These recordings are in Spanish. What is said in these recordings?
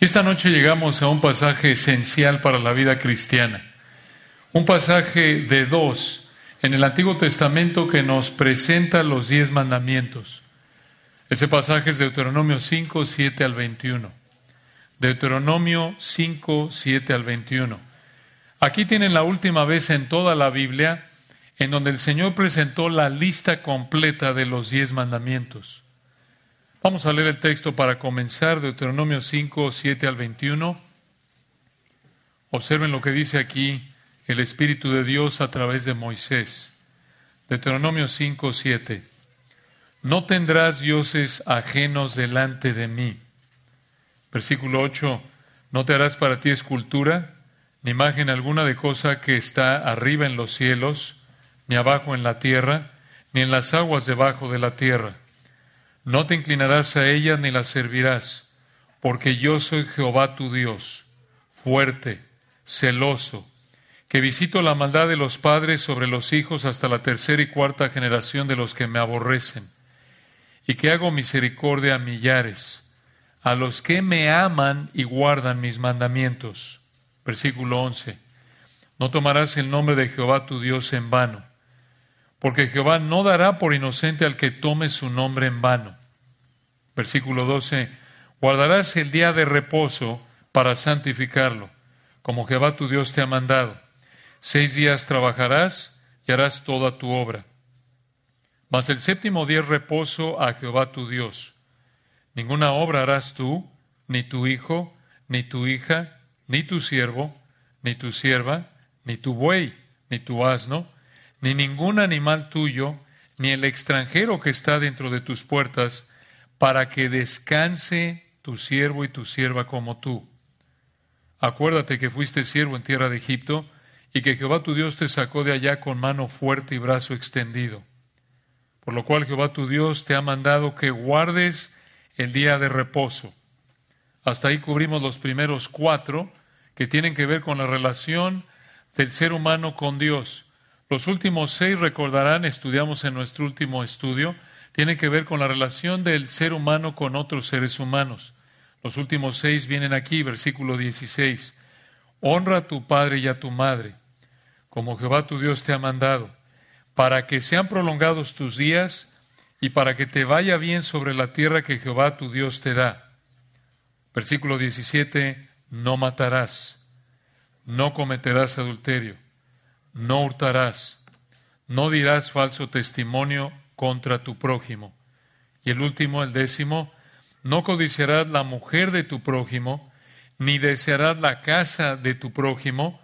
Y esta noche llegamos a un pasaje esencial para la vida cristiana. Un pasaje de dos en el Antiguo Testamento que nos presenta los diez mandamientos. Ese pasaje es Deuteronomio 5, 7 al 21. Deuteronomio 5, 7 al 21. Aquí tienen la última vez en toda la Biblia en donde el Señor presentó la lista completa de los diez mandamientos. Vamos a leer el texto para comenzar, Deuteronomio 5, 7 al 21. Observen lo que dice aquí el Espíritu de Dios a través de Moisés. Deuteronomio 5, 7. No tendrás dioses ajenos delante de mí. Versículo 8. No te harás para ti escultura, ni imagen alguna de cosa que está arriba en los cielos, ni abajo en la tierra, ni en las aguas debajo de la tierra no te inclinarás a ella ni la servirás, porque yo soy Jehová tu Dios, fuerte, celoso, que visito la maldad de los padres sobre los hijos hasta la tercera y cuarta generación de los que me aborrecen, y que hago misericordia a millares, a los que me aman y guardan mis mandamientos. Versículo 11. No tomarás el nombre de Jehová tu Dios en vano porque Jehová no dará por inocente al que tome su nombre en vano. Versículo 12, guardarás el día de reposo para santificarlo, como Jehová tu Dios te ha mandado. Seis días trabajarás y harás toda tu obra. Mas el séptimo día reposo a Jehová tu Dios. Ninguna obra harás tú, ni tu hijo, ni tu hija, ni tu siervo, ni tu sierva, ni tu buey, ni tu asno, ni ningún animal tuyo, ni el extranjero que está dentro de tus puertas, para que descanse tu siervo y tu sierva como tú. Acuérdate que fuiste siervo en tierra de Egipto, y que Jehová tu Dios te sacó de allá con mano fuerte y brazo extendido. Por lo cual Jehová tu Dios te ha mandado que guardes el día de reposo. Hasta ahí cubrimos los primeros cuatro que tienen que ver con la relación del ser humano con Dios. Los últimos seis, recordarán, estudiamos en nuestro último estudio, tienen que ver con la relación del ser humano con otros seres humanos. Los últimos seis vienen aquí, versículo 16. Honra a tu padre y a tu madre, como Jehová tu Dios te ha mandado, para que sean prolongados tus días y para que te vaya bien sobre la tierra que Jehová tu Dios te da. Versículo 17. No matarás, no cometerás adulterio no hurtarás, no dirás falso testimonio contra tu prójimo. Y el último, el décimo, no codiciarás la mujer de tu prójimo, ni desearás la casa de tu prójimo,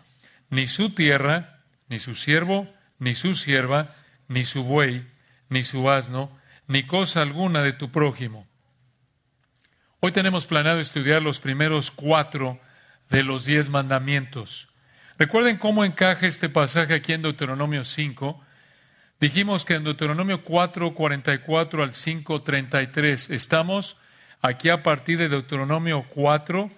ni su tierra, ni su siervo, ni su sierva, ni su buey, ni su asno, ni cosa alguna de tu prójimo. Hoy tenemos planeado estudiar los primeros cuatro de los diez mandamientos. Recuerden cómo encaja este pasaje aquí en Deuteronomio 5. Dijimos que en Deuteronomio 4, 44 al 5, 33 estamos aquí a partir de Deuteronomio 4.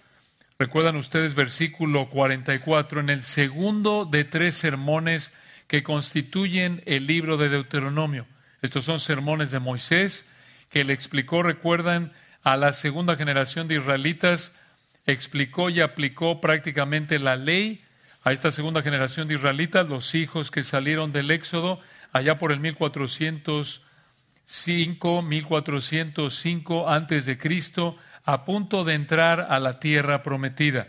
Recuerdan ustedes versículo 44, en el segundo de tres sermones que constituyen el libro de Deuteronomio. Estos son sermones de Moisés que le explicó, recuerdan, a la segunda generación de israelitas, explicó y aplicó prácticamente la ley a esta segunda generación de israelitas, los hijos que salieron del Éxodo allá por el 1405, 1405 antes de Cristo, a punto de entrar a la tierra prometida.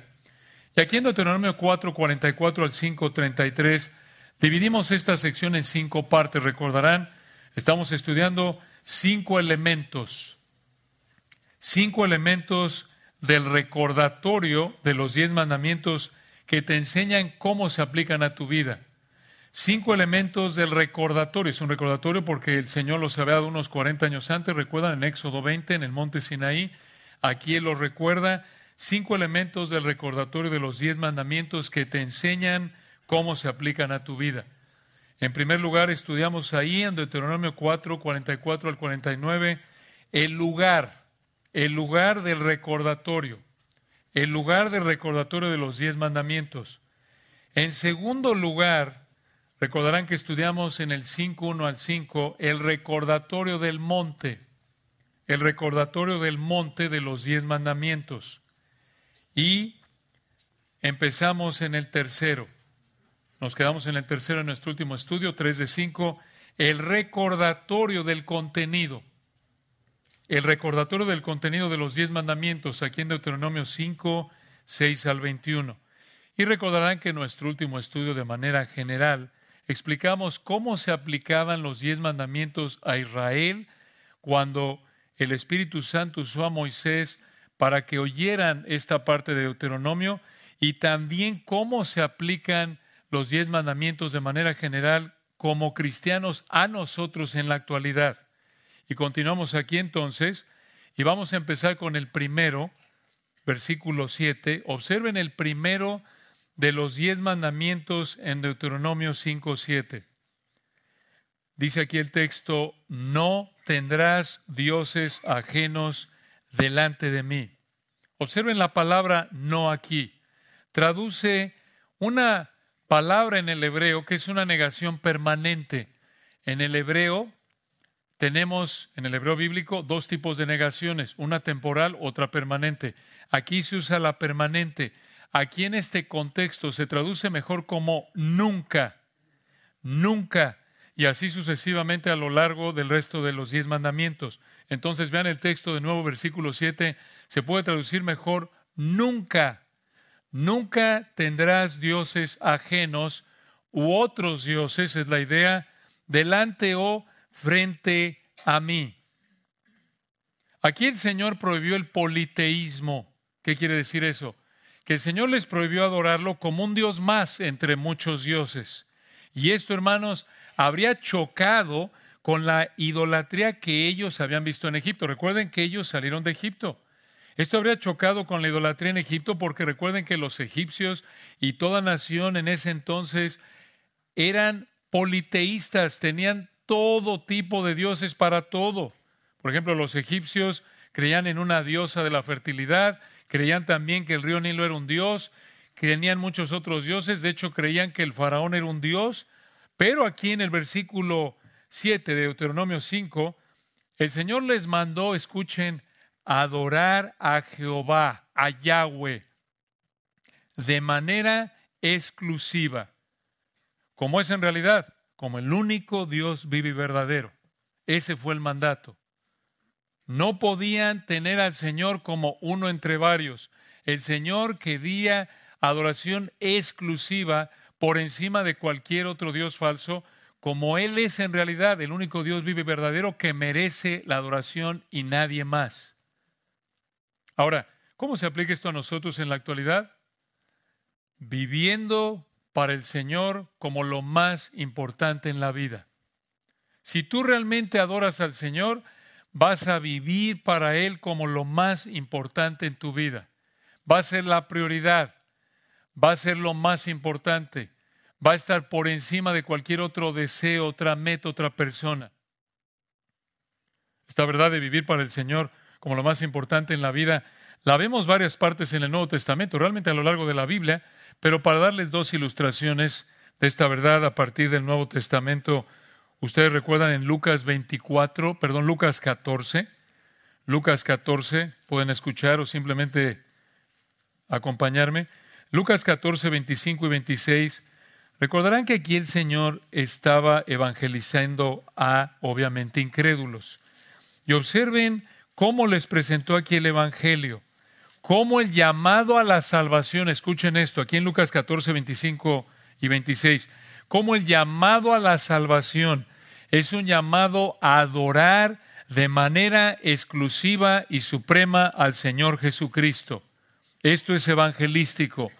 Y aquí en Deuteronomio 4, 44 al 5, 33, dividimos esta sección en cinco partes. Recordarán, estamos estudiando cinco elementos, cinco elementos del recordatorio de los diez mandamientos que te enseñan cómo se aplican a tu vida. Cinco elementos del recordatorio. Es un recordatorio porque el Señor los había dado unos 40 años antes. Recuerdan en Éxodo 20, en el monte Sinaí. Aquí Él los recuerda. Cinco elementos del recordatorio de los diez mandamientos que te enseñan cómo se aplican a tu vida. En primer lugar, estudiamos ahí en Deuteronomio 4, 44 al 49, el lugar, el lugar del recordatorio el lugar de recordatorio de los diez mandamientos. En segundo lugar, recordarán que estudiamos en el 5.1 al 5 el recordatorio del monte, el recordatorio del monte de los diez mandamientos. y empezamos en el tercero. Nos quedamos en el tercero en nuestro último estudio, 3 de 5, el recordatorio del contenido. El recordatorio del contenido de los diez mandamientos, aquí en Deuteronomio 5, 6 al 21. Y recordarán que en nuestro último estudio, de manera general, explicamos cómo se aplicaban los diez mandamientos a Israel cuando el Espíritu Santo usó a Moisés para que oyeran esta parte de Deuteronomio y también cómo se aplican los diez mandamientos de manera general como cristianos a nosotros en la actualidad. Y continuamos aquí entonces y vamos a empezar con el primero, versículo 7. Observen el primero de los diez mandamientos en Deuteronomio 5, 7. Dice aquí el texto, no tendrás dioses ajenos delante de mí. Observen la palabra no aquí. Traduce una palabra en el hebreo que es una negación permanente. En el hebreo tenemos, en el hebreo bíblico, dos tipos de negaciones, una temporal, otra permanente. Aquí se usa la permanente. Aquí en este contexto se traduce mejor como nunca, nunca, y así sucesivamente a lo largo del resto de los diez mandamientos. Entonces vean el texto de nuevo, versículo 7, se puede traducir mejor nunca, nunca tendrás dioses ajenos u otros dioses, es la idea, delante o frente a mí. Aquí el Señor prohibió el politeísmo. ¿Qué quiere decir eso? que el Señor les prohibió adorarlo como un Dios más entre muchos dioses. Y esto, hermanos, habría chocado con la idolatría que ellos habían visto en Egipto. Recuerden que ellos salieron de Egipto. Esto habría chocado con la idolatría en Egipto porque recuerden que los egipcios y toda nación en ese entonces eran politeístas, tenían todo tipo de dioses para todo. Por ejemplo, los egipcios creían en una diosa de la fertilidad, creían también que el río Nilo era un dios, tenían muchos otros dioses, de hecho creían que el faraón era un dios, pero aquí en el versículo 7 de Deuteronomio 5, el Señor les mandó, escuchen, adorar a Jehová, a Yahweh, de manera exclusiva, como es en realidad, como el único Dios vivo y verdadero. Ese fue el mandato. No podían tener al Señor como uno entre varios. El Señor quería adoración exclusiva por encima de cualquier otro Dios falso, como Él es en realidad el único Dios vivo y verdadero que merece la adoración y nadie más. Ahora, ¿cómo se aplica esto a nosotros en la actualidad? Viviendo para el Señor como lo más importante en la vida. Si tú realmente adoras al Señor, vas a vivir para Él como lo más importante en tu vida. Va a ser la prioridad, va a ser lo más importante, va a estar por encima de cualquier otro deseo, otra meta, otra persona. Esta verdad de vivir para el Señor como lo más importante en la vida, la vemos varias partes en el Nuevo Testamento, realmente a lo largo de la Biblia, pero para darles dos ilustraciones de esta verdad a partir del Nuevo Testamento, Ustedes recuerdan en Lucas 24, perdón, Lucas 14, Lucas 14, pueden escuchar o simplemente acompañarme. Lucas 14, 25 y 26. Recordarán que aquí el Señor estaba evangelizando a, obviamente, incrédulos. Y observen cómo les presentó aquí el Evangelio, cómo el llamado a la salvación, escuchen esto, aquí en Lucas 14, 25 y 26, cómo el llamado a la salvación es un llamado a adorar de manera exclusiva y suprema al Señor Jesucristo. Esto es evangelístico.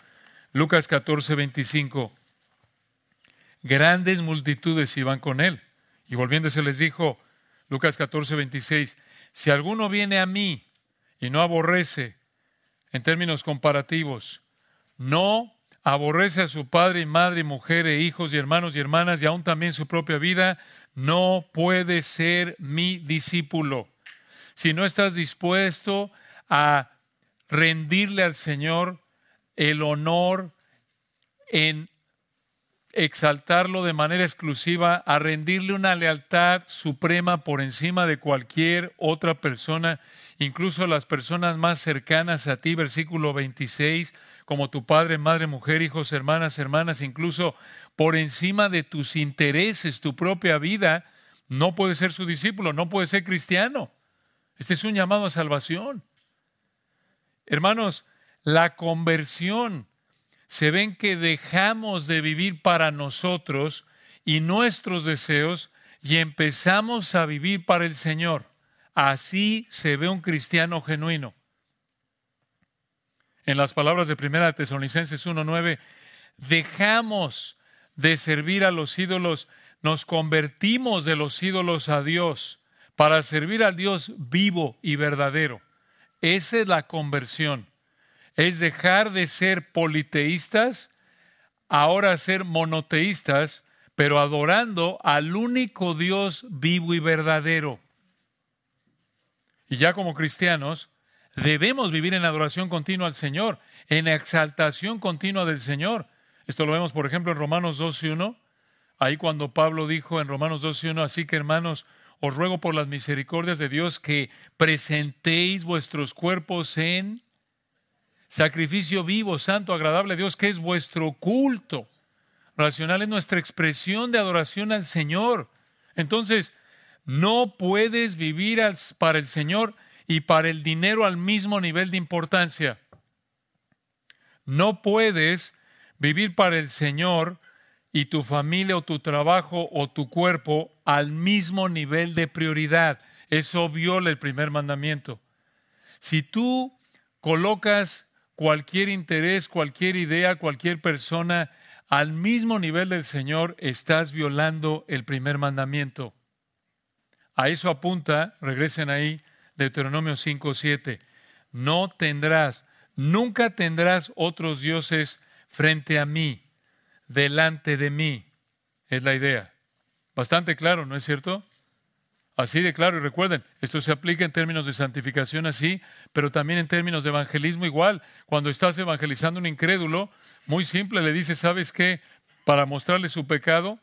Lucas 14, 25. Grandes multitudes iban con él. Y volviéndose les dijo, Lucas 14, 26, si alguno viene a mí y no aborrece, en términos comparativos, no aborrece a su padre y madre mujer e hijos y hermanos y hermanas y aún también su propia vida, no puede ser mi discípulo. Si no estás dispuesto a rendirle al Señor el honor en exaltarlo de manera exclusiva, a rendirle una lealtad suprema por encima de cualquier otra persona, incluso las personas más cercanas a ti, versículo 26, como tu padre, madre, mujer, hijos, hermanas, hermanas, incluso por encima de tus intereses, tu propia vida, no puede ser su discípulo, no puede ser cristiano. Este es un llamado a salvación. Hermanos, la conversión se ven que dejamos de vivir para nosotros y nuestros deseos y empezamos a vivir para el Señor. Así se ve un cristiano genuino. En las palabras de 1 Tesalonicenses 1:9, dejamos de servir a los ídolos, nos convertimos de los ídolos a Dios para servir al Dios vivo y verdadero. Esa es la conversión es dejar de ser politeístas, ahora ser monoteístas, pero adorando al único Dios vivo y verdadero. Y ya como cristianos, debemos vivir en adoración continua al Señor, en exaltación continua del Señor. Esto lo vemos, por ejemplo, en Romanos 2.1, ahí cuando Pablo dijo en Romanos 2.1, así que hermanos, os ruego por las misericordias de Dios que presentéis vuestros cuerpos en sacrificio vivo, santo, agradable a Dios, que es vuestro culto. Racional es nuestra expresión de adoración al Señor. Entonces, no puedes vivir para el Señor y para el dinero al mismo nivel de importancia. No puedes vivir para el Señor y tu familia o tu trabajo o tu cuerpo al mismo nivel de prioridad. Eso viola el primer mandamiento. Si tú colocas cualquier interés, cualquier idea, cualquier persona al mismo nivel del Señor, estás violando el primer mandamiento. A eso apunta, regresen ahí, Deuteronomio 5, 7. No tendrás, nunca tendrás otros dioses frente a mí, delante de mí. Es la idea. Bastante claro, ¿no es cierto? Así de claro, y recuerden, esto se aplica en términos de santificación así, pero también en términos de evangelismo igual. Cuando estás evangelizando a un incrédulo, muy simple, le dices, ¿sabes qué? Para mostrarle su pecado,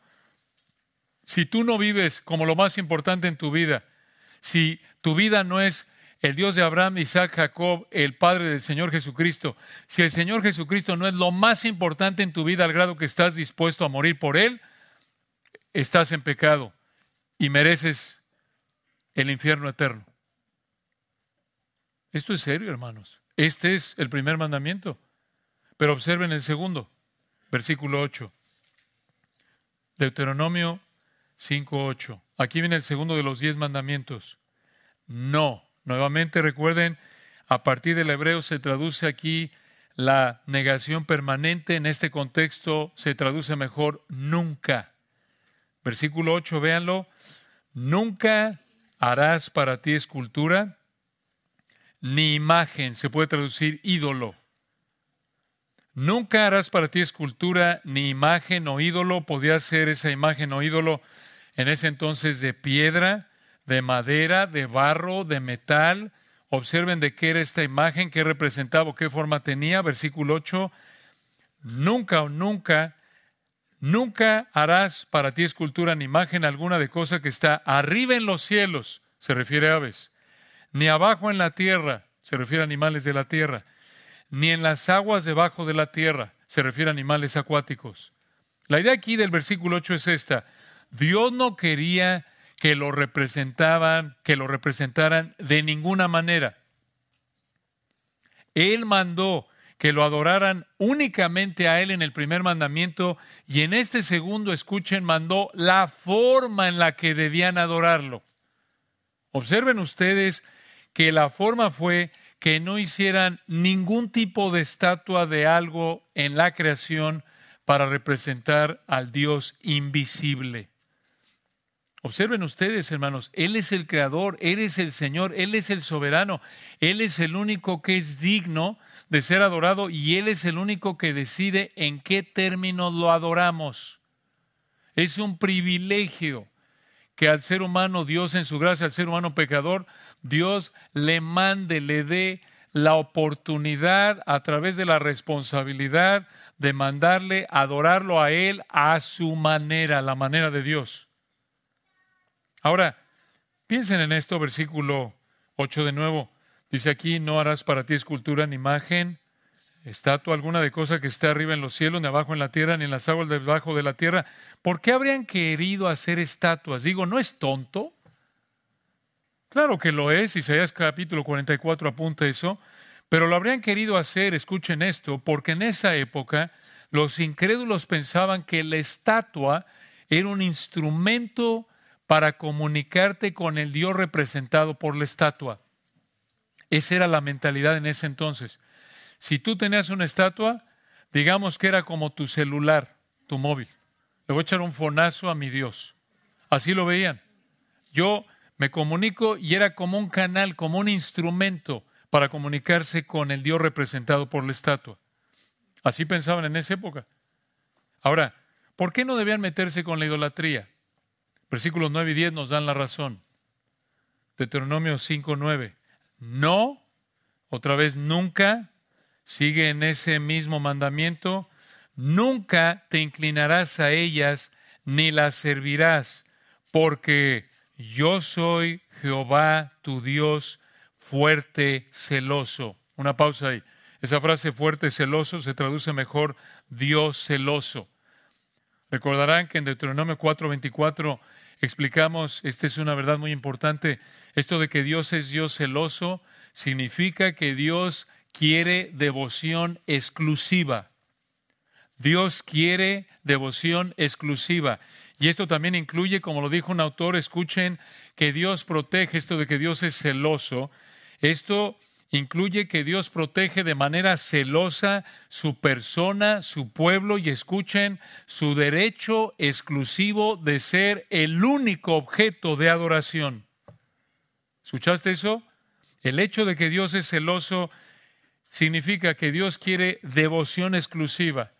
si tú no vives como lo más importante en tu vida, si tu vida no es el Dios de Abraham, Isaac, Jacob, el Padre del Señor Jesucristo, si el Señor Jesucristo no es lo más importante en tu vida al grado que estás dispuesto a morir por Él, estás en pecado y mereces el infierno eterno. Esto es serio, hermanos. Este es el primer mandamiento. Pero observen el segundo, versículo 8. Deuteronomio 5.8. Aquí viene el segundo de los diez mandamientos. No. Nuevamente recuerden, a partir del hebreo se traduce aquí la negación permanente. En este contexto se traduce mejor nunca. Versículo 8, véanlo. Nunca harás para ti escultura, ni imagen, se puede traducir ídolo. Nunca harás para ti escultura, ni imagen o ídolo. Podía ser esa imagen o ídolo en ese entonces de piedra, de madera, de barro, de metal. Observen de qué era esta imagen, qué representaba qué forma tenía. Versículo 8. Nunca o nunca Nunca harás para ti escultura ni imagen alguna de cosa que está arriba en los cielos, se refiere a aves, ni abajo en la tierra, se refiere a animales de la tierra, ni en las aguas debajo de la tierra, se refiere a animales acuáticos. La idea aquí del versículo 8 es esta. Dios no quería que lo representaban, que lo representaran de ninguna manera. Él mandó que lo adoraran únicamente a Él en el primer mandamiento y en este segundo, escuchen, mandó la forma en la que debían adorarlo. Observen ustedes que la forma fue que no hicieran ningún tipo de estatua de algo en la creación para representar al Dios invisible. Observen ustedes, hermanos, Él es el creador, Él es el Señor, Él es el soberano, Él es el único que es digno de ser adorado y Él es el único que decide en qué términos lo adoramos. Es un privilegio que al ser humano, Dios en su gracia, al ser humano pecador, Dios le mande, le dé la oportunidad a través de la responsabilidad de mandarle adorarlo a Él a su manera, la manera de Dios. Ahora, piensen en esto, versículo 8 de nuevo. Dice aquí, no harás para ti escultura ni imagen, estatua alguna de cosa que esté arriba en los cielos, ni abajo en la tierra, ni en las aguas debajo de la tierra. ¿Por qué habrían querido hacer estatuas? Digo, ¿no es tonto? Claro que lo es, Isaías capítulo 44 apunta eso, pero lo habrían querido hacer, escuchen esto, porque en esa época los incrédulos pensaban que la estatua era un instrumento para comunicarte con el Dios representado por la estatua. Esa era la mentalidad en ese entonces. Si tú tenías una estatua, digamos que era como tu celular, tu móvil. Le voy a echar un fonazo a mi Dios. Así lo veían. Yo me comunico y era como un canal, como un instrumento para comunicarse con el Dios representado por la estatua. Así pensaban en esa época. Ahora, ¿por qué no debían meterse con la idolatría? Versículos 9 y 10 nos dan la razón. Deuteronomio 5, 9. No, otra vez nunca, sigue en ese mismo mandamiento, nunca te inclinarás a ellas ni las servirás, porque yo soy Jehová tu Dios fuerte, celoso. Una pausa ahí. Esa frase fuerte, celoso se traduce mejor Dios celoso. Recordarán que en Deuteronomio 4:24 explicamos, esta es una verdad muy importante, esto de que Dios es Dios celoso significa que Dios quiere devoción exclusiva. Dios quiere devoción exclusiva. Y esto también incluye, como lo dijo un autor, escuchen, que Dios protege, esto de que Dios es celoso. Esto incluye que Dios protege de manera celosa su persona, su pueblo y escuchen su derecho exclusivo de ser el único objeto de adoración. ¿Escuchaste eso? El hecho de que Dios es celoso significa que Dios quiere devoción exclusiva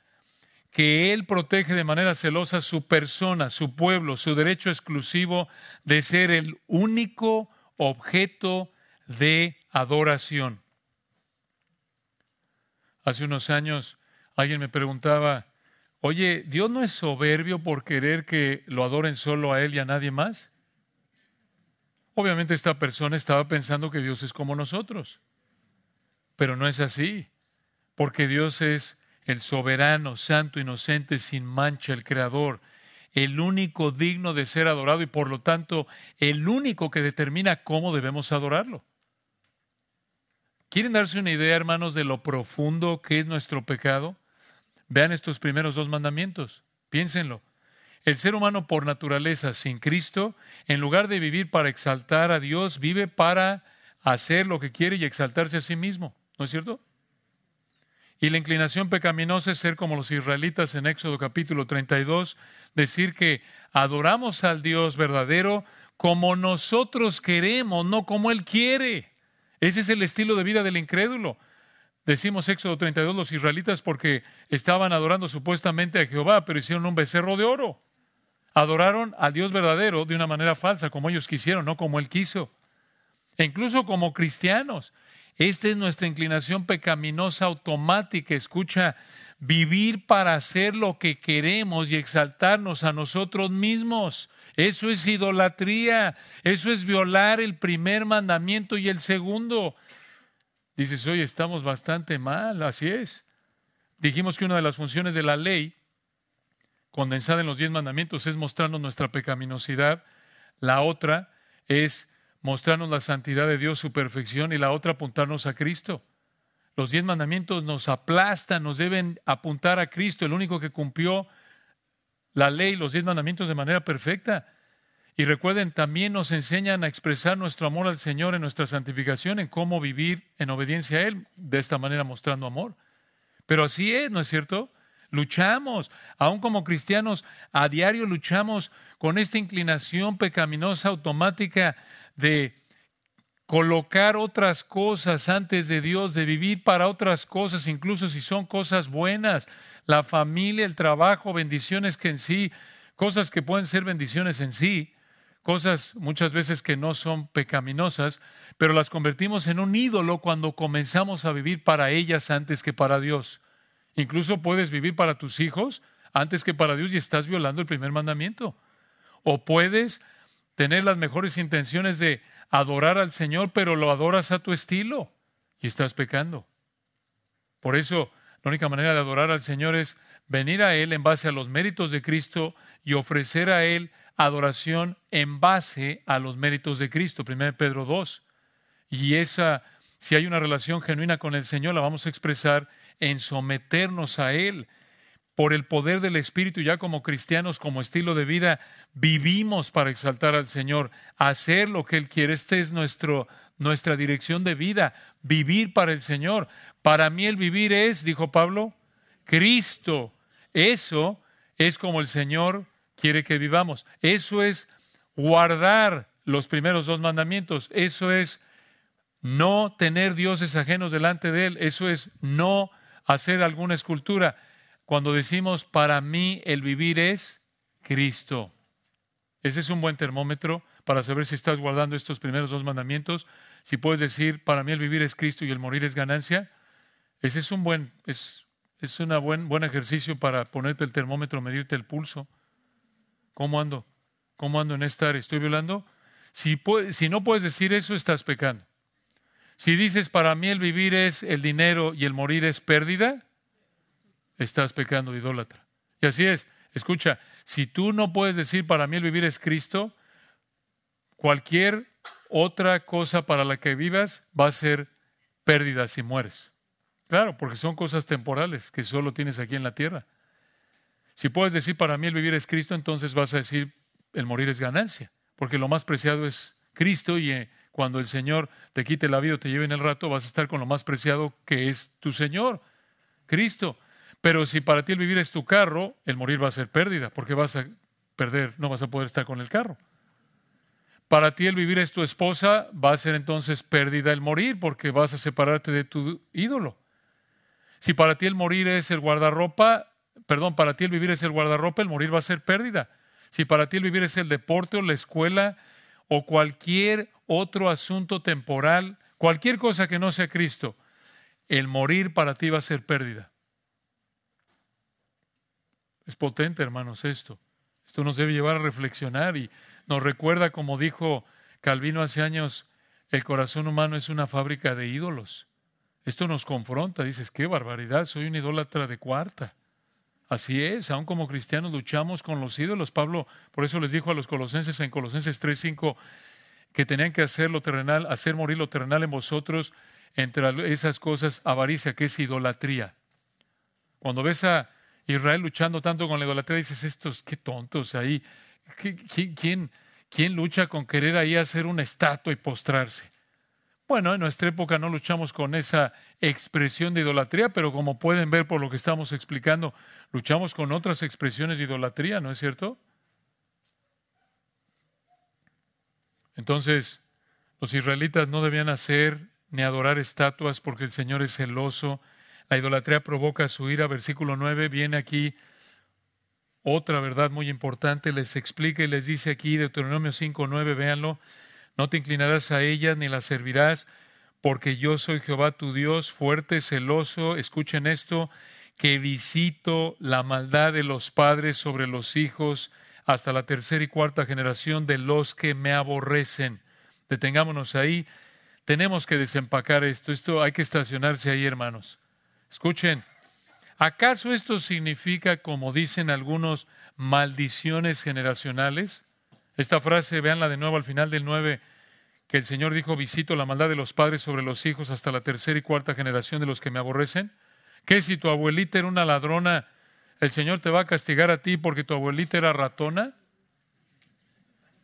que Él protege de manera celosa su persona, su pueblo, su derecho exclusivo de ser el único objeto de adoración. Hace unos años alguien me preguntaba, oye, ¿Dios no es soberbio por querer que lo adoren solo a Él y a nadie más? Obviamente esta persona estaba pensando que Dios es como nosotros, pero no es así, porque Dios es el soberano, santo, inocente, sin mancha, el creador, el único digno de ser adorado y por lo tanto el único que determina cómo debemos adorarlo. ¿Quieren darse una idea, hermanos, de lo profundo que es nuestro pecado? Vean estos primeros dos mandamientos, piénsenlo. El ser humano por naturaleza sin Cristo, en lugar de vivir para exaltar a Dios, vive para hacer lo que quiere y exaltarse a sí mismo. ¿No es cierto? Y la inclinación pecaminosa es ser como los israelitas en Éxodo capítulo 32, decir que adoramos al Dios verdadero como nosotros queremos, no como Él quiere. Ese es el estilo de vida del incrédulo. Decimos Éxodo 32 los israelitas porque estaban adorando supuestamente a Jehová, pero hicieron un becerro de oro. Adoraron al Dios verdadero de una manera falsa, como ellos quisieron, no como Él quiso. E incluso como cristianos. Esta es nuestra inclinación pecaminosa automática. Escucha, vivir para hacer lo que queremos y exaltarnos a nosotros mismos. Eso es idolatría. Eso es violar el primer mandamiento y el segundo. Dices, oye, estamos bastante mal. Así es. Dijimos que una de las funciones de la ley, condensada en los diez mandamientos, es mostrarnos nuestra pecaminosidad. La otra es mostrarnos la santidad de Dios, su perfección, y la otra apuntarnos a Cristo. Los diez mandamientos nos aplastan, nos deben apuntar a Cristo, el único que cumplió la ley, los diez mandamientos de manera perfecta. Y recuerden, también nos enseñan a expresar nuestro amor al Señor en nuestra santificación, en cómo vivir en obediencia a Él, de esta manera mostrando amor. Pero así es, ¿no es cierto? Luchamos, aún como cristianos, a diario luchamos con esta inclinación pecaminosa automática de colocar otras cosas antes de Dios, de vivir para otras cosas, incluso si son cosas buenas, la familia, el trabajo, bendiciones que en sí, cosas que pueden ser bendiciones en sí, cosas muchas veces que no son pecaminosas, pero las convertimos en un ídolo cuando comenzamos a vivir para ellas antes que para Dios. Incluso puedes vivir para tus hijos antes que para Dios y estás violando el primer mandamiento. O puedes tener las mejores intenciones de adorar al Señor, pero lo adoras a tu estilo y estás pecando. Por eso, la única manera de adorar al Señor es venir a Él en base a los méritos de Cristo y ofrecer a Él adoración en base a los méritos de Cristo. 1 Pedro 2. Y esa, si hay una relación genuina con el Señor, la vamos a expresar en someternos a Él. Por el poder del Espíritu, ya como cristianos, como estilo de vida, vivimos para exaltar al Señor, hacer lo que Él quiere. Esta es nuestro, nuestra dirección de vida, vivir para el Señor. Para mí el vivir es, dijo Pablo, Cristo. Eso es como el Señor quiere que vivamos. Eso es guardar los primeros dos mandamientos. Eso es no tener dioses ajenos delante de Él. Eso es no hacer alguna escultura. Cuando decimos, para mí el vivir es Cristo. Ese es un buen termómetro para saber si estás guardando estos primeros dos mandamientos. Si puedes decir, para mí el vivir es Cristo y el morir es ganancia. Ese es un buen, es, es un buen, buen ejercicio para ponerte el termómetro, medirte el pulso. ¿Cómo ando? ¿Cómo ando en esta área? ¿Estoy violando? Si, si no puedes decir eso, estás pecando. Si dices, para mí el vivir es el dinero y el morir es pérdida, estás pecando idólatra. Y así es. Escucha, si tú no puedes decir, para mí el vivir es Cristo, cualquier otra cosa para la que vivas va a ser pérdida si mueres. Claro, porque son cosas temporales que solo tienes aquí en la tierra. Si puedes decir, para mí el vivir es Cristo, entonces vas a decir, el morir es ganancia, porque lo más preciado es Cristo y eh, cuando el Señor te quite la vida o te lleve en el rato, vas a estar con lo más preciado que es tu Señor, Cristo. Pero si para ti el vivir es tu carro, el morir va a ser pérdida, porque vas a perder, no vas a poder estar con el carro. Para ti el vivir es tu esposa, va a ser entonces pérdida el morir, porque vas a separarte de tu ídolo. Si para ti el morir es el guardarropa, perdón, para ti el vivir es el guardarropa, el morir va a ser pérdida. Si para ti el vivir es el deporte o la escuela o cualquier otro asunto temporal, cualquier cosa que no sea Cristo, el morir para ti va a ser pérdida. Es potente, hermanos, esto. Esto nos debe llevar a reflexionar y nos recuerda, como dijo Calvino hace años, el corazón humano es una fábrica de ídolos. Esto nos confronta, dices, qué barbaridad, soy un idólatra de cuarta. Así es, aún como cristianos luchamos con los ídolos. Pablo, por eso les dijo a los colosenses en Colosenses 3:5 que tenían que hacer lo terrenal, hacer morir lo terrenal en vosotros, entre esas cosas, avaricia, que es idolatría. Cuando ves a Israel luchando tanto con la idolatría, dices, estos, qué tontos ahí. ¿Quién, quién lucha con querer ahí hacer una estatua y postrarse? Bueno, en nuestra época no luchamos con esa expresión de idolatría, pero como pueden ver por lo que estamos explicando, luchamos con otras expresiones de idolatría, ¿no es cierto? Entonces, los israelitas no debían hacer ni adorar estatuas porque el Señor es celoso. La idolatría provoca su ira. Versículo 9 viene aquí otra verdad muy importante. Les explica y les dice aquí, Deuteronomio 5, 9, véanlo. No te inclinarás a ella ni la servirás, porque yo soy Jehová tu Dios, fuerte, celoso, escuchen esto, que visito la maldad de los padres sobre los hijos hasta la tercera y cuarta generación de los que me aborrecen. Detengámonos ahí. Tenemos que desempacar esto. Esto hay que estacionarse ahí, hermanos. Escuchen. ¿Acaso esto significa, como dicen algunos, maldiciones generacionales? Esta frase, véanla de nuevo al final del 9, que el Señor dijo, visito la maldad de los padres sobre los hijos hasta la tercera y cuarta generación de los que me aborrecen. ¿Qué si tu abuelita era una ladrona, el Señor te va a castigar a ti porque tu abuelita era ratona?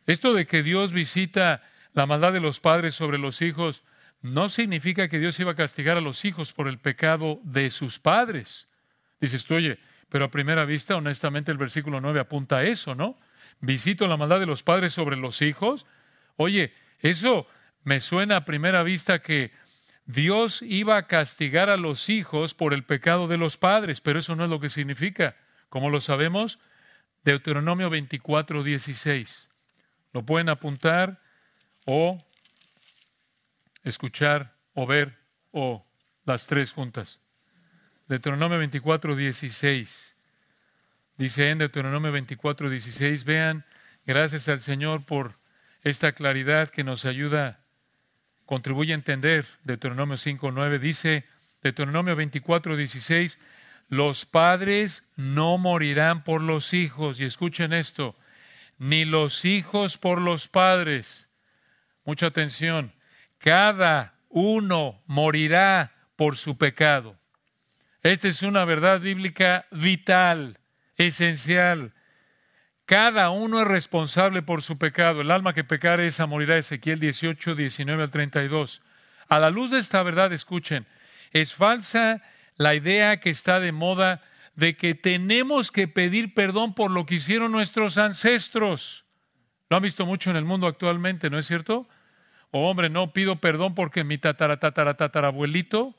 Esto de que Dios visita la maldad de los padres sobre los hijos no significa que Dios iba a castigar a los hijos por el pecado de sus padres. Dices tú, oye, pero a primera vista, honestamente, el versículo 9 apunta a eso, ¿no? Visito la maldad de los padres sobre los hijos. Oye, eso me suena a primera vista que Dios iba a castigar a los hijos por el pecado de los padres, pero eso no es lo que significa. ¿Cómo lo sabemos? Deuteronomio 24, 16. Lo pueden apuntar o escuchar o ver o las tres juntas. Deuteronomio 24, 16. Dice en Deuteronomio 24, 16, vean, gracias al Señor por esta claridad que nos ayuda, contribuye a entender. Deuteronomio 5, 9 dice, Deuteronomio 24, 16, los padres no morirán por los hijos. Y escuchen esto, ni los hijos por los padres. Mucha atención, cada uno morirá por su pecado. Esta es una verdad bíblica vital, esencial. Cada uno es responsable por su pecado. El alma que pecare esa morirá. Ezequiel 18, 19 al 32. A la luz de esta verdad, escuchen, es falsa la idea que está de moda de que tenemos que pedir perdón por lo que hicieron nuestros ancestros. Lo han visto mucho en el mundo actualmente, ¿no es cierto? O hombre, no pido perdón porque mi tatara, tatara, abuelito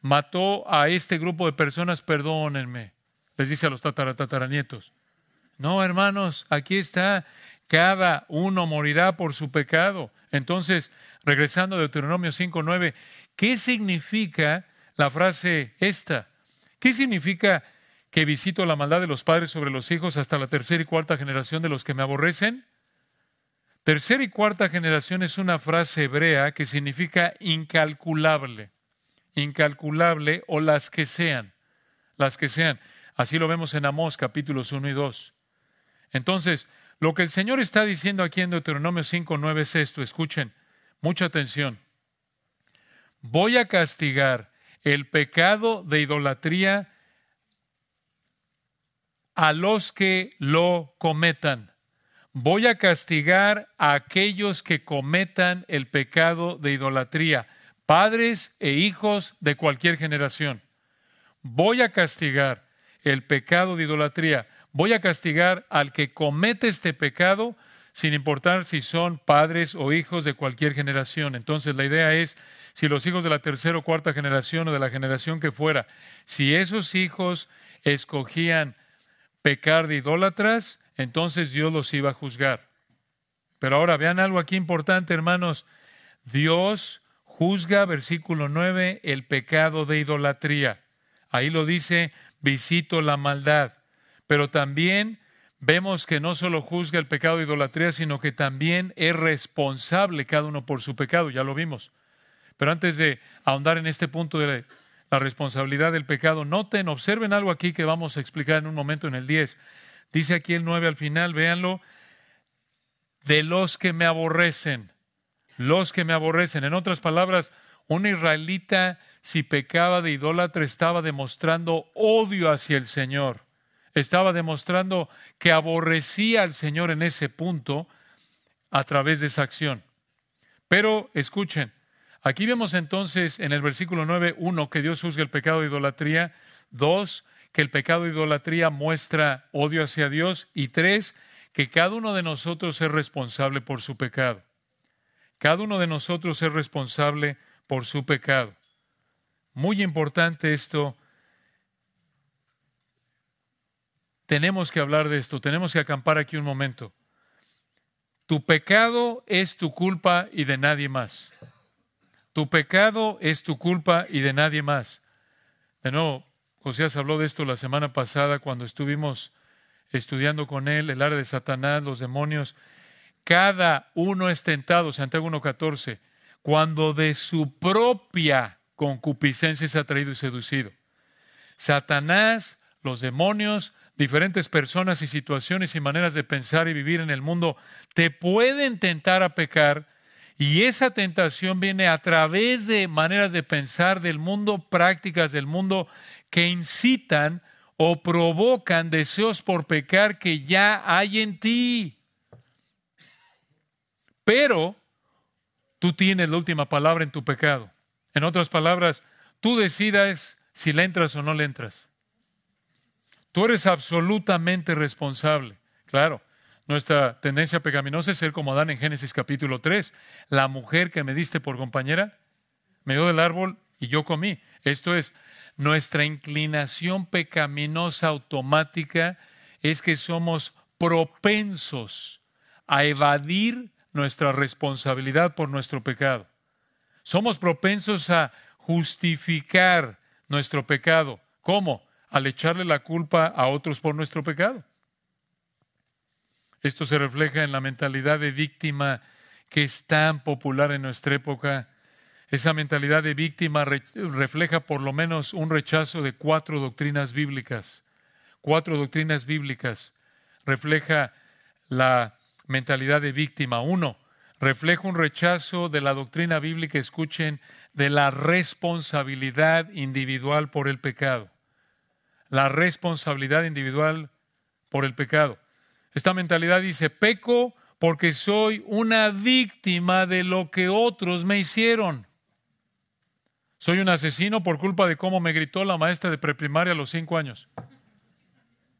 mató a este grupo de personas, perdónenme, les dice a los tataranietos. No, hermanos, aquí está, cada uno morirá por su pecado. Entonces, regresando a Deuteronomio 5.9, ¿qué significa la frase esta? ¿Qué significa que visito la maldad de los padres sobre los hijos hasta la tercera y cuarta generación de los que me aborrecen? Tercera y cuarta generación es una frase hebrea que significa incalculable incalculable o las que sean, las que sean. Así lo vemos en Amós capítulos 1 y 2. Entonces, lo que el Señor está diciendo aquí en Deuteronomio 5, 9 es esto, escuchen, mucha atención. Voy a castigar el pecado de idolatría a los que lo cometan. Voy a castigar a aquellos que cometan el pecado de idolatría padres e hijos de cualquier generación. Voy a castigar el pecado de idolatría. Voy a castigar al que comete este pecado sin importar si son padres o hijos de cualquier generación. Entonces la idea es, si los hijos de la tercera o cuarta generación o de la generación que fuera, si esos hijos escogían pecar de idólatras, entonces Dios los iba a juzgar. Pero ahora vean algo aquí importante, hermanos. Dios juzga, versículo 9, el pecado de idolatría. Ahí lo dice, visito la maldad. Pero también vemos que no solo juzga el pecado de idolatría, sino que también es responsable cada uno por su pecado, ya lo vimos. Pero antes de ahondar en este punto de la responsabilidad del pecado, noten, observen algo aquí que vamos a explicar en un momento en el 10. Dice aquí el 9 al final, véanlo, de los que me aborrecen los que me aborrecen. En otras palabras, un israelita, si pecaba de idólatra, estaba demostrando odio hacia el Señor. Estaba demostrando que aborrecía al Señor en ese punto a través de esa acción. Pero escuchen, aquí vemos entonces en el versículo 9, uno, que Dios juzga el pecado de idolatría, dos, que el pecado de idolatría muestra odio hacia Dios, y tres, que cada uno de nosotros es responsable por su pecado. Cada uno de nosotros es responsable por su pecado. Muy importante esto. Tenemos que hablar de esto, tenemos que acampar aquí un momento. Tu pecado es tu culpa y de nadie más. Tu pecado es tu culpa y de nadie más. De nuevo, habló de esto la semana pasada cuando estuvimos estudiando con él el área de Satanás, los demonios, cada uno es tentado, Santiago 1.14, cuando de su propia concupiscencia es atraído y seducido. Satanás, los demonios, diferentes personas y situaciones y maneras de pensar y vivir en el mundo te pueden tentar a pecar y esa tentación viene a través de maneras de pensar del mundo, prácticas del mundo que incitan o provocan deseos por pecar que ya hay en ti. Pero tú tienes la última palabra en tu pecado. En otras palabras, tú decidas si le entras o no le entras. Tú eres absolutamente responsable. Claro, nuestra tendencia pecaminosa es ser como Adán en Génesis capítulo 3. La mujer que me diste por compañera me dio del árbol y yo comí. Esto es, nuestra inclinación pecaminosa automática es que somos propensos a evadir nuestra responsabilidad por nuestro pecado. Somos propensos a justificar nuestro pecado. ¿Cómo? Al echarle la culpa a otros por nuestro pecado. Esto se refleja en la mentalidad de víctima que es tan popular en nuestra época. Esa mentalidad de víctima refleja por lo menos un rechazo de cuatro doctrinas bíblicas. Cuatro doctrinas bíblicas. Refleja la mentalidad de víctima. Uno, refleja un rechazo de la doctrina bíblica, escuchen, de la responsabilidad individual por el pecado. La responsabilidad individual por el pecado. Esta mentalidad dice, peco porque soy una víctima de lo que otros me hicieron. Soy un asesino por culpa de cómo me gritó la maestra de preprimaria a los cinco años.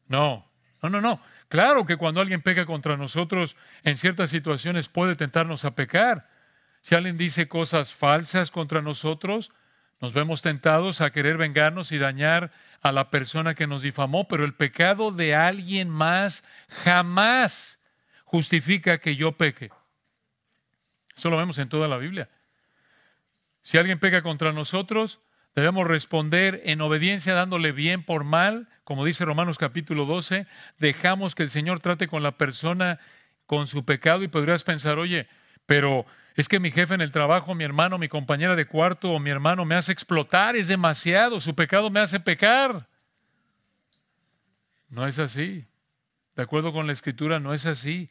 No, no, no, no. Claro que cuando alguien peca contra nosotros, en ciertas situaciones puede tentarnos a pecar. Si alguien dice cosas falsas contra nosotros, nos vemos tentados a querer vengarnos y dañar a la persona que nos difamó, pero el pecado de alguien más jamás justifica que yo peque. Eso lo vemos en toda la Biblia. Si alguien peca contra nosotros, debemos responder en obediencia dándole bien por mal, como dice Romanos capítulo 12, dejamos que el Señor trate con la persona con su pecado y podrías pensar, oye, pero es que mi jefe en el trabajo, mi hermano, mi compañera de cuarto o mi hermano me hace explotar, es demasiado, su pecado me hace pecar. No es así. De acuerdo con la escritura, no es así.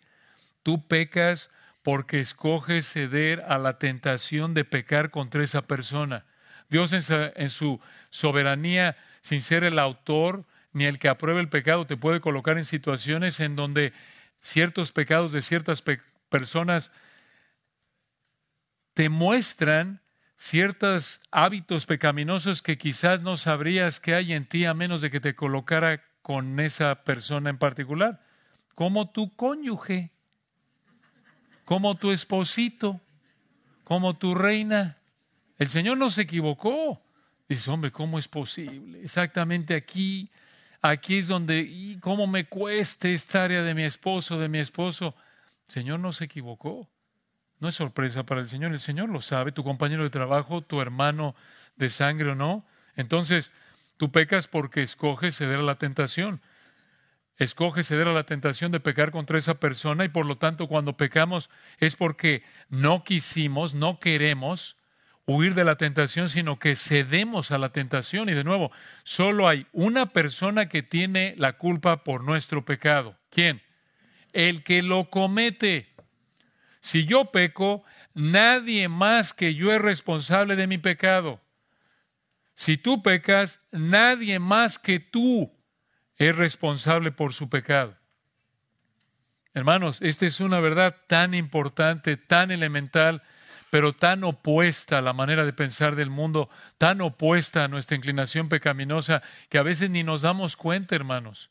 Tú pecas porque escoges ceder a la tentación de pecar contra esa persona. Dios en su soberanía, sin ser el autor ni el que apruebe el pecado, te puede colocar en situaciones en donde ciertos pecados de ciertas personas te muestran ciertos hábitos pecaminosos que quizás no sabrías que hay en ti a menos de que te colocara con esa persona en particular, como tu cónyuge, como tu esposito, como tu reina. El Señor no se equivocó. Dice, hombre, ¿cómo es posible? Exactamente aquí, aquí es donde, y ¿cómo me cueste esta área de mi esposo, de mi esposo? El Señor no se equivocó. No es sorpresa para el Señor, el Señor lo sabe, tu compañero de trabajo, tu hermano de sangre o no. Entonces, tú pecas porque escoges ceder a la tentación. Escoges ceder a la tentación de pecar contra esa persona y por lo tanto cuando pecamos es porque no quisimos, no queremos huir de la tentación, sino que cedemos a la tentación. Y de nuevo, solo hay una persona que tiene la culpa por nuestro pecado. ¿Quién? El que lo comete. Si yo peco, nadie más que yo es responsable de mi pecado. Si tú pecas, nadie más que tú es responsable por su pecado. Hermanos, esta es una verdad tan importante, tan elemental, pero tan opuesta a la manera de pensar del mundo, tan opuesta a nuestra inclinación pecaminosa, que a veces ni nos damos cuenta, hermanos.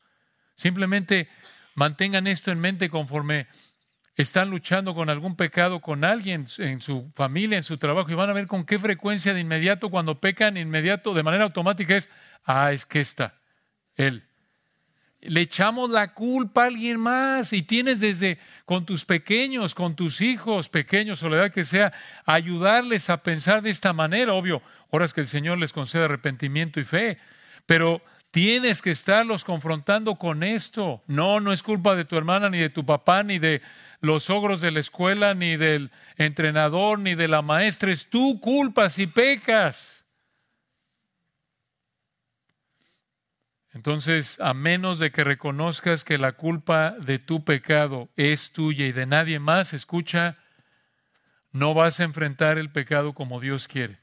Simplemente mantengan esto en mente conforme están luchando con algún pecado con alguien en su familia, en su trabajo, y van a ver con qué frecuencia de inmediato cuando pecan, inmediato, de manera automática es, ah, es que está, él. Le echamos la culpa a alguien más y tienes desde con tus pequeños, con tus hijos pequeños o la edad que sea, ayudarles a pensar de esta manera, obvio, horas que el Señor les concede arrepentimiento y fe, pero Tienes que estarlos confrontando con esto. No, no es culpa de tu hermana, ni de tu papá, ni de los ogros de la escuela, ni del entrenador, ni de la maestra. Es tu culpa si pecas. Entonces, a menos de que reconozcas que la culpa de tu pecado es tuya y de nadie más, escucha, no vas a enfrentar el pecado como Dios quiere.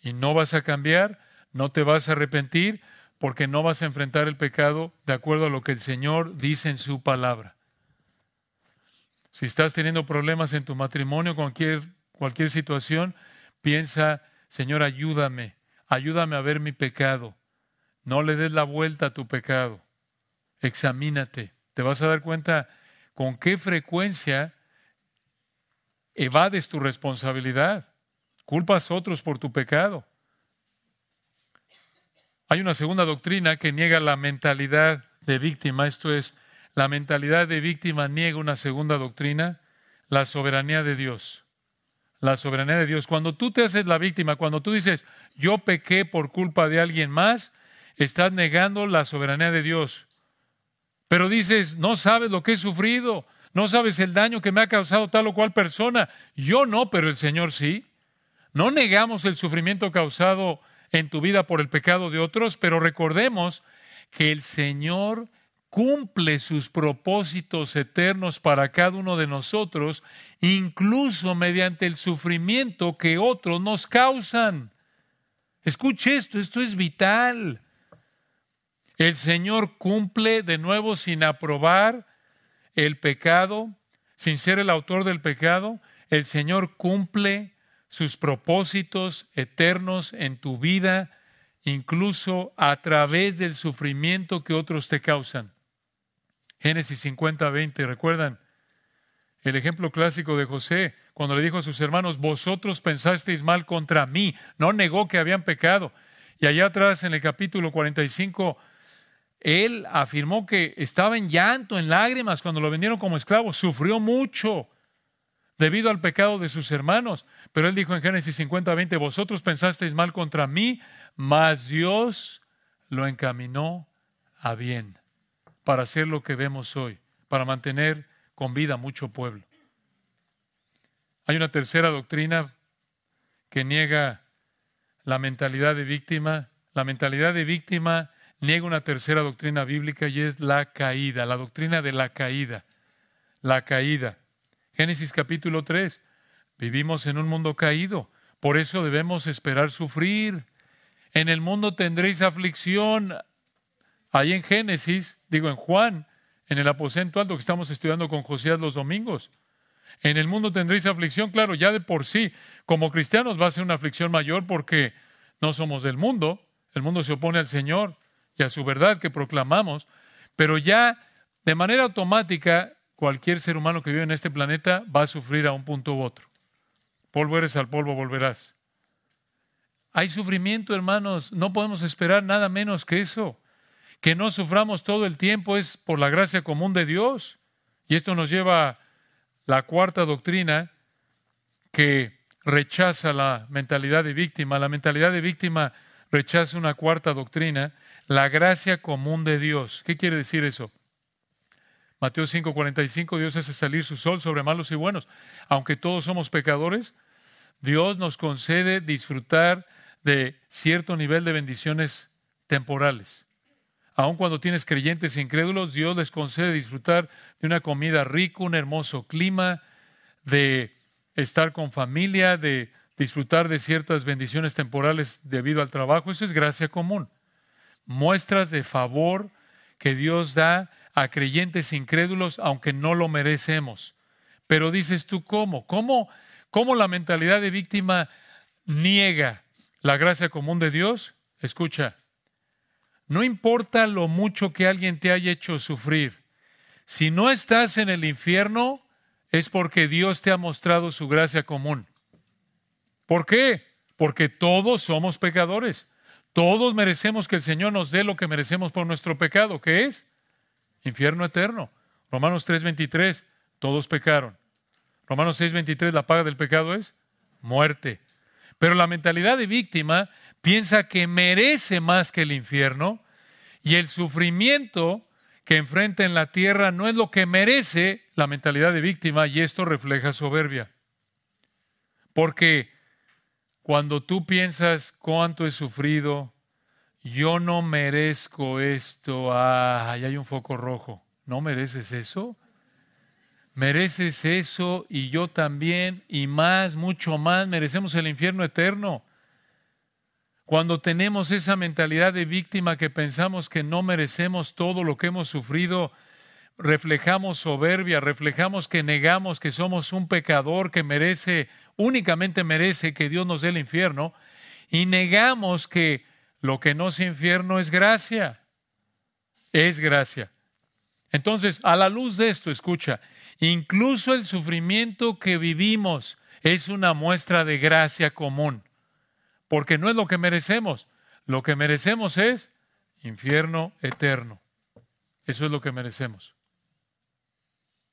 Y no vas a cambiar, no te vas a arrepentir, porque no vas a enfrentar el pecado de acuerdo a lo que el Señor dice en su palabra. Si estás teniendo problemas en tu matrimonio, cualquier, cualquier situación, piensa, Señor, ayúdame, ayúdame a ver mi pecado. No le des la vuelta a tu pecado. Examínate. Te vas a dar cuenta con qué frecuencia evades tu responsabilidad. Culpas a otros por tu pecado. Hay una segunda doctrina que niega la mentalidad de víctima, esto es la mentalidad de víctima niega una segunda doctrina, la soberanía de Dios. La soberanía de Dios. Cuando tú te haces la víctima, cuando tú dices, yo pequé por culpa de alguien más, estás negando la soberanía de Dios. Pero dices, no sabes lo que he sufrido, no sabes el daño que me ha causado tal o cual persona. Yo no, pero el Señor sí. No negamos el sufrimiento causado en tu vida por el pecado de otros, pero recordemos que el Señor cumple sus propósitos eternos para cada uno de nosotros, incluso mediante el sufrimiento que otros nos causan. Escuche esto, esto es vital. El Señor cumple de nuevo sin aprobar el pecado, sin ser el autor del pecado. El Señor cumple sus propósitos eternos en tu vida, incluso a través del sufrimiento que otros te causan. Génesis 50, 20, ¿recuerdan? El ejemplo clásico de José, cuando le dijo a sus hermanos, vosotros pensasteis mal contra mí, no negó que habían pecado. Y allá atrás en el capítulo 45, él afirmó que estaba en llanto, en lágrimas cuando lo vendieron como esclavo, sufrió mucho debido al pecado de sus hermanos. Pero él dijo en Génesis 50, 20, vosotros pensasteis mal contra mí, mas Dios lo encaminó a bien para hacer lo que vemos hoy, para mantener con vida mucho pueblo. Hay una tercera doctrina que niega la mentalidad de víctima. La mentalidad de víctima niega una tercera doctrina bíblica y es la caída, la doctrina de la caída. La caída. Génesis capítulo 3. Vivimos en un mundo caído, por eso debemos esperar sufrir. En el mundo tendréis aflicción. Ahí en Génesis, digo en Juan, en el aposento alto que estamos estudiando con Josías los domingos. En el mundo tendréis aflicción, claro, ya de por sí, como cristianos va a ser una aflicción mayor porque no somos del mundo, el mundo se opone al Señor y a su verdad que proclamamos, pero ya de manera automática cualquier ser humano que vive en este planeta va a sufrir a un punto u otro. Polvo eres, al polvo volverás. Hay sufrimiento, hermanos, no podemos esperar nada menos que eso. Que no suframos todo el tiempo es por la gracia común de Dios. Y esto nos lleva a la cuarta doctrina que rechaza la mentalidad de víctima. La mentalidad de víctima rechaza una cuarta doctrina, la gracia común de Dios. ¿Qué quiere decir eso? Mateo 5:45, Dios hace salir su sol sobre malos y buenos. Aunque todos somos pecadores, Dios nos concede disfrutar de cierto nivel de bendiciones temporales. Aun cuando tienes creyentes incrédulos, Dios les concede disfrutar de una comida rica, un hermoso clima, de estar con familia, de disfrutar de ciertas bendiciones temporales debido al trabajo. Eso es gracia común. Muestras de favor que Dios da a creyentes incrédulos, aunque no lo merecemos. Pero dices tú, ¿cómo? ¿Cómo, cómo la mentalidad de víctima niega la gracia común de Dios? Escucha, no importa lo mucho que alguien te haya hecho sufrir, si no estás en el infierno, es porque Dios te ha mostrado su gracia común. ¿Por qué? Porque todos somos pecadores. Todos merecemos que el Señor nos dé lo que merecemos por nuestro pecado. ¿Qué es? infierno eterno. Romanos 3:23, todos pecaron. Romanos 6:23, la paga del pecado es muerte. Pero la mentalidad de víctima piensa que merece más que el infierno y el sufrimiento que enfrenta en la tierra no es lo que merece la mentalidad de víctima y esto refleja soberbia. Porque cuando tú piensas cuánto he sufrido, yo no merezco esto, ah, ahí hay un foco rojo. ¿No mereces eso? Mereces eso y yo también y más, mucho más, merecemos el infierno eterno. Cuando tenemos esa mentalidad de víctima que pensamos que no merecemos todo lo que hemos sufrido, reflejamos soberbia, reflejamos que negamos que somos un pecador que merece, únicamente merece que Dios nos dé el infierno, y negamos que lo que no es infierno es gracia. Es gracia. Entonces, a la luz de esto, escucha, incluso el sufrimiento que vivimos es una muestra de gracia común, porque no es lo que merecemos. Lo que merecemos es infierno eterno. Eso es lo que merecemos.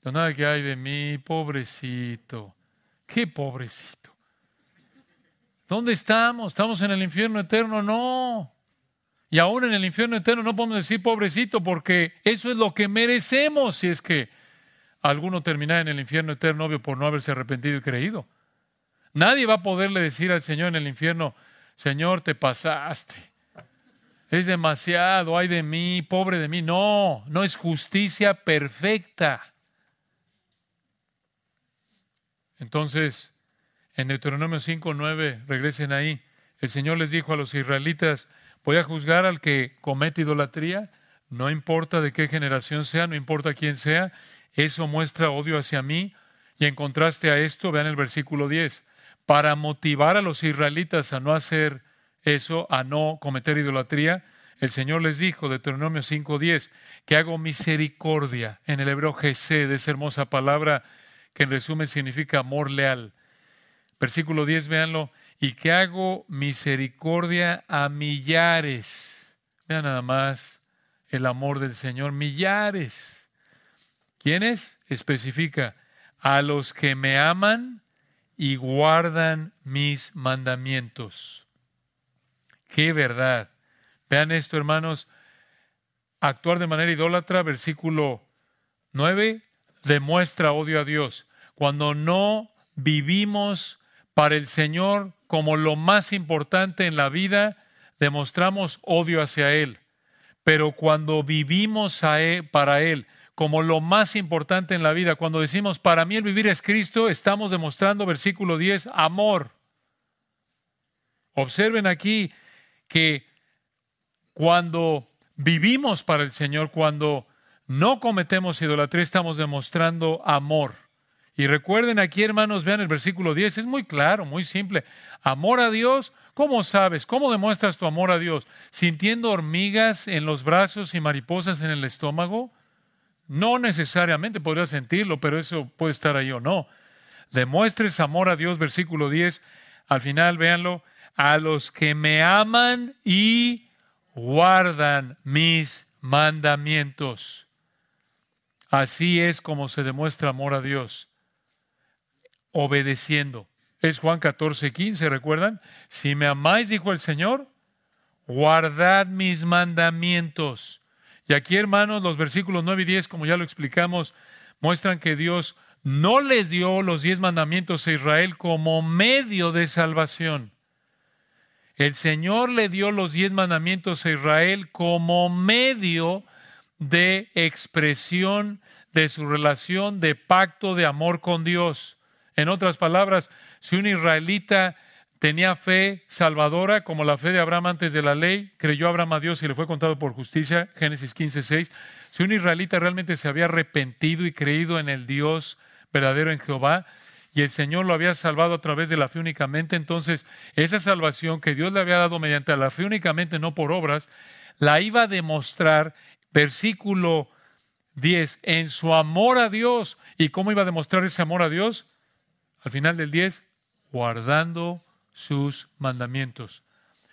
No nada que hay de mí, pobrecito. ¿Qué pobrecito? ¿Dónde estamos? ¿Estamos en el infierno eterno? No. Y aún en el infierno eterno no podemos decir pobrecito porque eso es lo que merecemos si es que alguno termina en el infierno eterno, obvio, por no haberse arrepentido y creído. Nadie va a poderle decir al Señor en el infierno, Señor, te pasaste. Es demasiado, ay de mí, pobre de mí. No, no es justicia perfecta. Entonces, en Deuteronomio 5, 9, regresen ahí. El Señor les dijo a los israelitas, voy a juzgar al que comete idolatría, no importa de qué generación sea, no importa quién sea, eso muestra odio hacia mí. Y en contraste a esto, vean el versículo 10, para motivar a los israelitas a no hacer eso, a no cometer idolatría, el Señor les dijo, Deuteronomio 5.10, que hago misericordia en el hebreo Jesé, de esa hermosa palabra que en resumen significa amor leal. Versículo 10, véanlo, y que hago misericordia a millares. Vean nada más el amor del Señor, millares. ¿Quiénes? Especifica, a los que me aman y guardan mis mandamientos. Qué verdad. Vean esto, hermanos. Actuar de manera idólatra, versículo 9, demuestra odio a Dios. Cuando no vivimos para el Señor como lo más importante en la vida, demostramos odio hacia Él. Pero cuando vivimos para Él como lo más importante en la vida, cuando decimos, para mí el vivir es Cristo, estamos demostrando, versículo 10, amor. Observen aquí que cuando vivimos para el Señor, cuando no cometemos idolatría, estamos demostrando amor. Y recuerden aquí, hermanos, vean el versículo 10, es muy claro, muy simple. Amor a Dios, ¿cómo sabes? ¿Cómo demuestras tu amor a Dios? ¿Sintiendo hormigas en los brazos y mariposas en el estómago? No necesariamente podrías sentirlo, pero eso puede estar ahí o no. Demuestres amor a Dios, versículo 10. Al final, véanlo, a los que me aman y guardan mis mandamientos. Así es como se demuestra amor a Dios, obedeciendo. Es Juan 14, 15, ¿recuerdan? Si me amáis, dijo el Señor, guardad mis mandamientos. Y aquí, hermanos, los versículos 9 y 10, como ya lo explicamos, muestran que Dios no les dio los diez mandamientos a Israel como medio de salvación. El Señor le dio los diez mandamientos a Israel como medio de expresión de su relación de pacto de amor con Dios. En otras palabras, si un israelita tenía fe salvadora, como la fe de Abraham antes de la ley, creyó Abraham a Dios y le fue contado por justicia, Génesis 15, 6. Si un israelita realmente se había arrepentido y creído en el Dios verdadero en Jehová, y el Señor lo había salvado a través de la fe únicamente, entonces esa salvación que Dios le había dado mediante la fe únicamente, no por obras, la iba a demostrar, versículo 10, en su amor a Dios. ¿Y cómo iba a demostrar ese amor a Dios? Al final del 10, guardando sus mandamientos.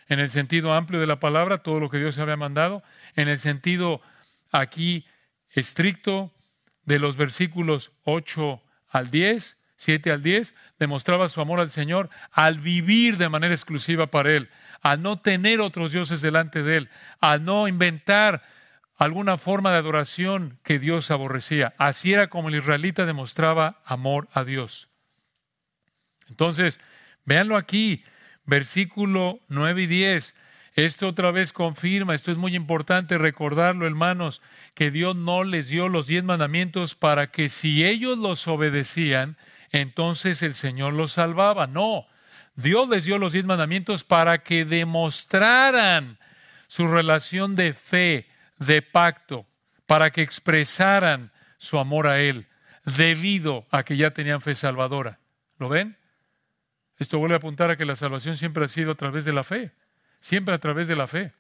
En el sentido amplio de la palabra, todo lo que Dios había mandado. En el sentido aquí estricto de los versículos 8 al 10, 7 al 10, demostraba su amor al Señor al vivir de manera exclusiva para Él, al no tener otros dioses delante de Él, al no inventar alguna forma de adoración que Dios aborrecía. Así era como el israelita demostraba amor a Dios. Entonces, véanlo aquí, versículo 9 y 10. Esto otra vez confirma, esto es muy importante recordarlo, hermanos, que Dios no les dio los diez mandamientos para que si ellos los obedecían, entonces el Señor los salvaba. No, Dios les dio los diez mandamientos para que demostraran su relación de fe, de pacto, para que expresaran su amor a Él, debido a que ya tenían fe salvadora. ¿Lo ven? Esto vuelve a apuntar a que la salvación siempre ha sido a través de la fe, siempre a través de la fe.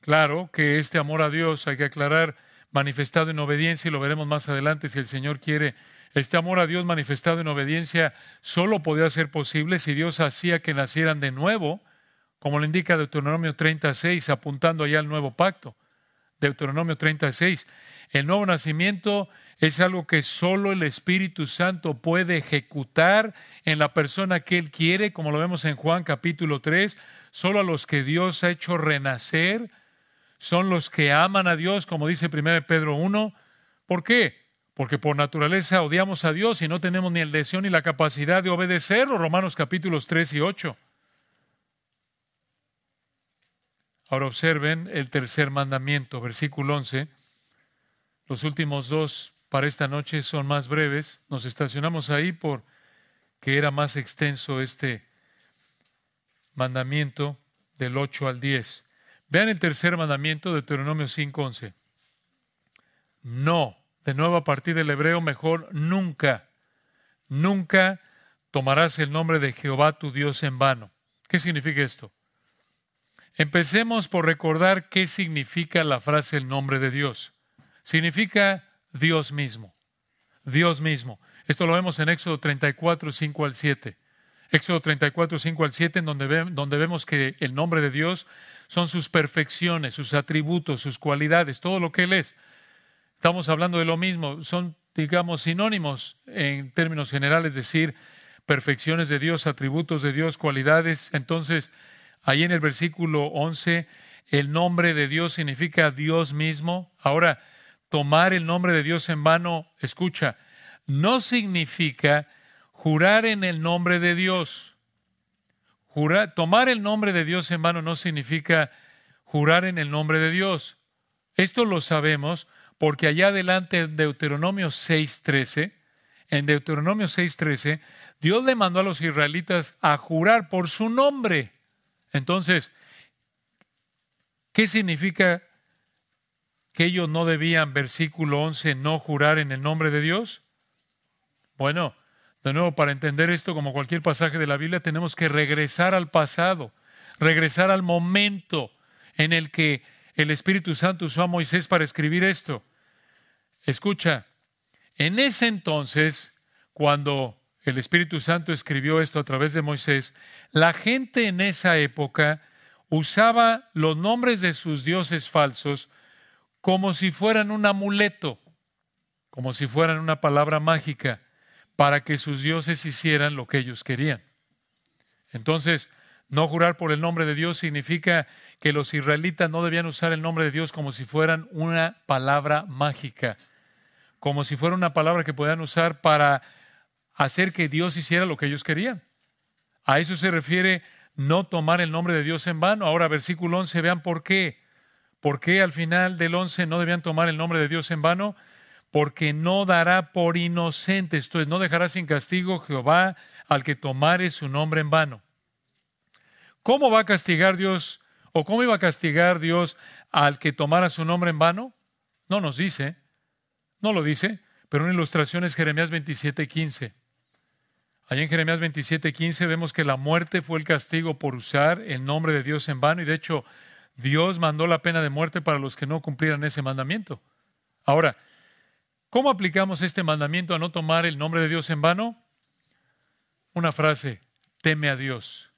Claro que este amor a Dios, hay que aclarar, manifestado en obediencia, y lo veremos más adelante si el Señor quiere, este amor a Dios manifestado en obediencia solo podía ser posible si Dios hacía que nacieran de nuevo, como lo indica Deuteronomio 36, apuntando allá al nuevo pacto. Deuteronomio 36. El nuevo nacimiento es algo que solo el Espíritu Santo puede ejecutar en la persona que Él quiere, como lo vemos en Juan capítulo 3. Solo a los que Dios ha hecho renacer son los que aman a Dios, como dice 1 Pedro 1. ¿Por qué? Porque por naturaleza odiamos a Dios y no tenemos ni el deseo ni la capacidad de obedecerlo. Romanos capítulos 3 y 8. Ahora observen el tercer mandamiento, versículo 11. Los últimos dos para esta noche son más breves. Nos estacionamos ahí por que era más extenso este mandamiento del 8 al 10. Vean el tercer mandamiento de Deuteronomio 5:11. No, de nuevo a partir del hebreo, mejor nunca, nunca tomarás el nombre de Jehová tu Dios en vano. ¿Qué significa esto? Empecemos por recordar qué significa la frase el nombre de Dios. Significa Dios mismo. Dios mismo. Esto lo vemos en Éxodo 34, 5 al 7. Éxodo 34, 5 al 7, en donde, donde vemos que el nombre de Dios son sus perfecciones, sus atributos, sus cualidades, todo lo que Él es. Estamos hablando de lo mismo, son, digamos, sinónimos en términos generales, decir perfecciones de Dios, atributos de Dios, cualidades. Entonces, Ahí en el versículo 11, el nombre de Dios significa Dios mismo. Ahora, tomar el nombre de Dios en vano, escucha, no significa jurar en el nombre de Dios. tomar el nombre de Dios en vano no significa jurar en el nombre de Dios. Esto lo sabemos porque allá adelante en Deuteronomio 6.13, en Deuteronomio 6.13, Dios le mandó a los israelitas a jurar por su nombre. Entonces, ¿qué significa que ellos no debían, versículo 11, no jurar en el nombre de Dios? Bueno, de nuevo, para entender esto, como cualquier pasaje de la Biblia, tenemos que regresar al pasado, regresar al momento en el que el Espíritu Santo usó a Moisés para escribir esto. Escucha, en ese entonces, cuando el Espíritu Santo escribió esto a través de Moisés, la gente en esa época usaba los nombres de sus dioses falsos como si fueran un amuleto, como si fueran una palabra mágica, para que sus dioses hicieran lo que ellos querían. Entonces, no jurar por el nombre de Dios significa que los israelitas no debían usar el nombre de Dios como si fueran una palabra mágica, como si fuera una palabra que puedan usar para hacer que Dios hiciera lo que ellos querían. A eso se refiere no tomar el nombre de Dios en vano. Ahora, versículo 11, vean por qué. ¿Por qué al final del 11 no debían tomar el nombre de Dios en vano? Porque no dará por inocente, esto es, no dejará sin castigo Jehová al que tomare su nombre en vano. ¿Cómo va a castigar Dios o cómo iba a castigar Dios al que tomara su nombre en vano? No nos dice, no lo dice, pero una ilustración es Jeremías 27, 15. Allí en Jeremías 27, 15 vemos que la muerte fue el castigo por usar el nombre de Dios en vano y de hecho Dios mandó la pena de muerte para los que no cumplieran ese mandamiento. Ahora, ¿cómo aplicamos este mandamiento a no tomar el nombre de Dios en vano? Una frase, teme a Dios.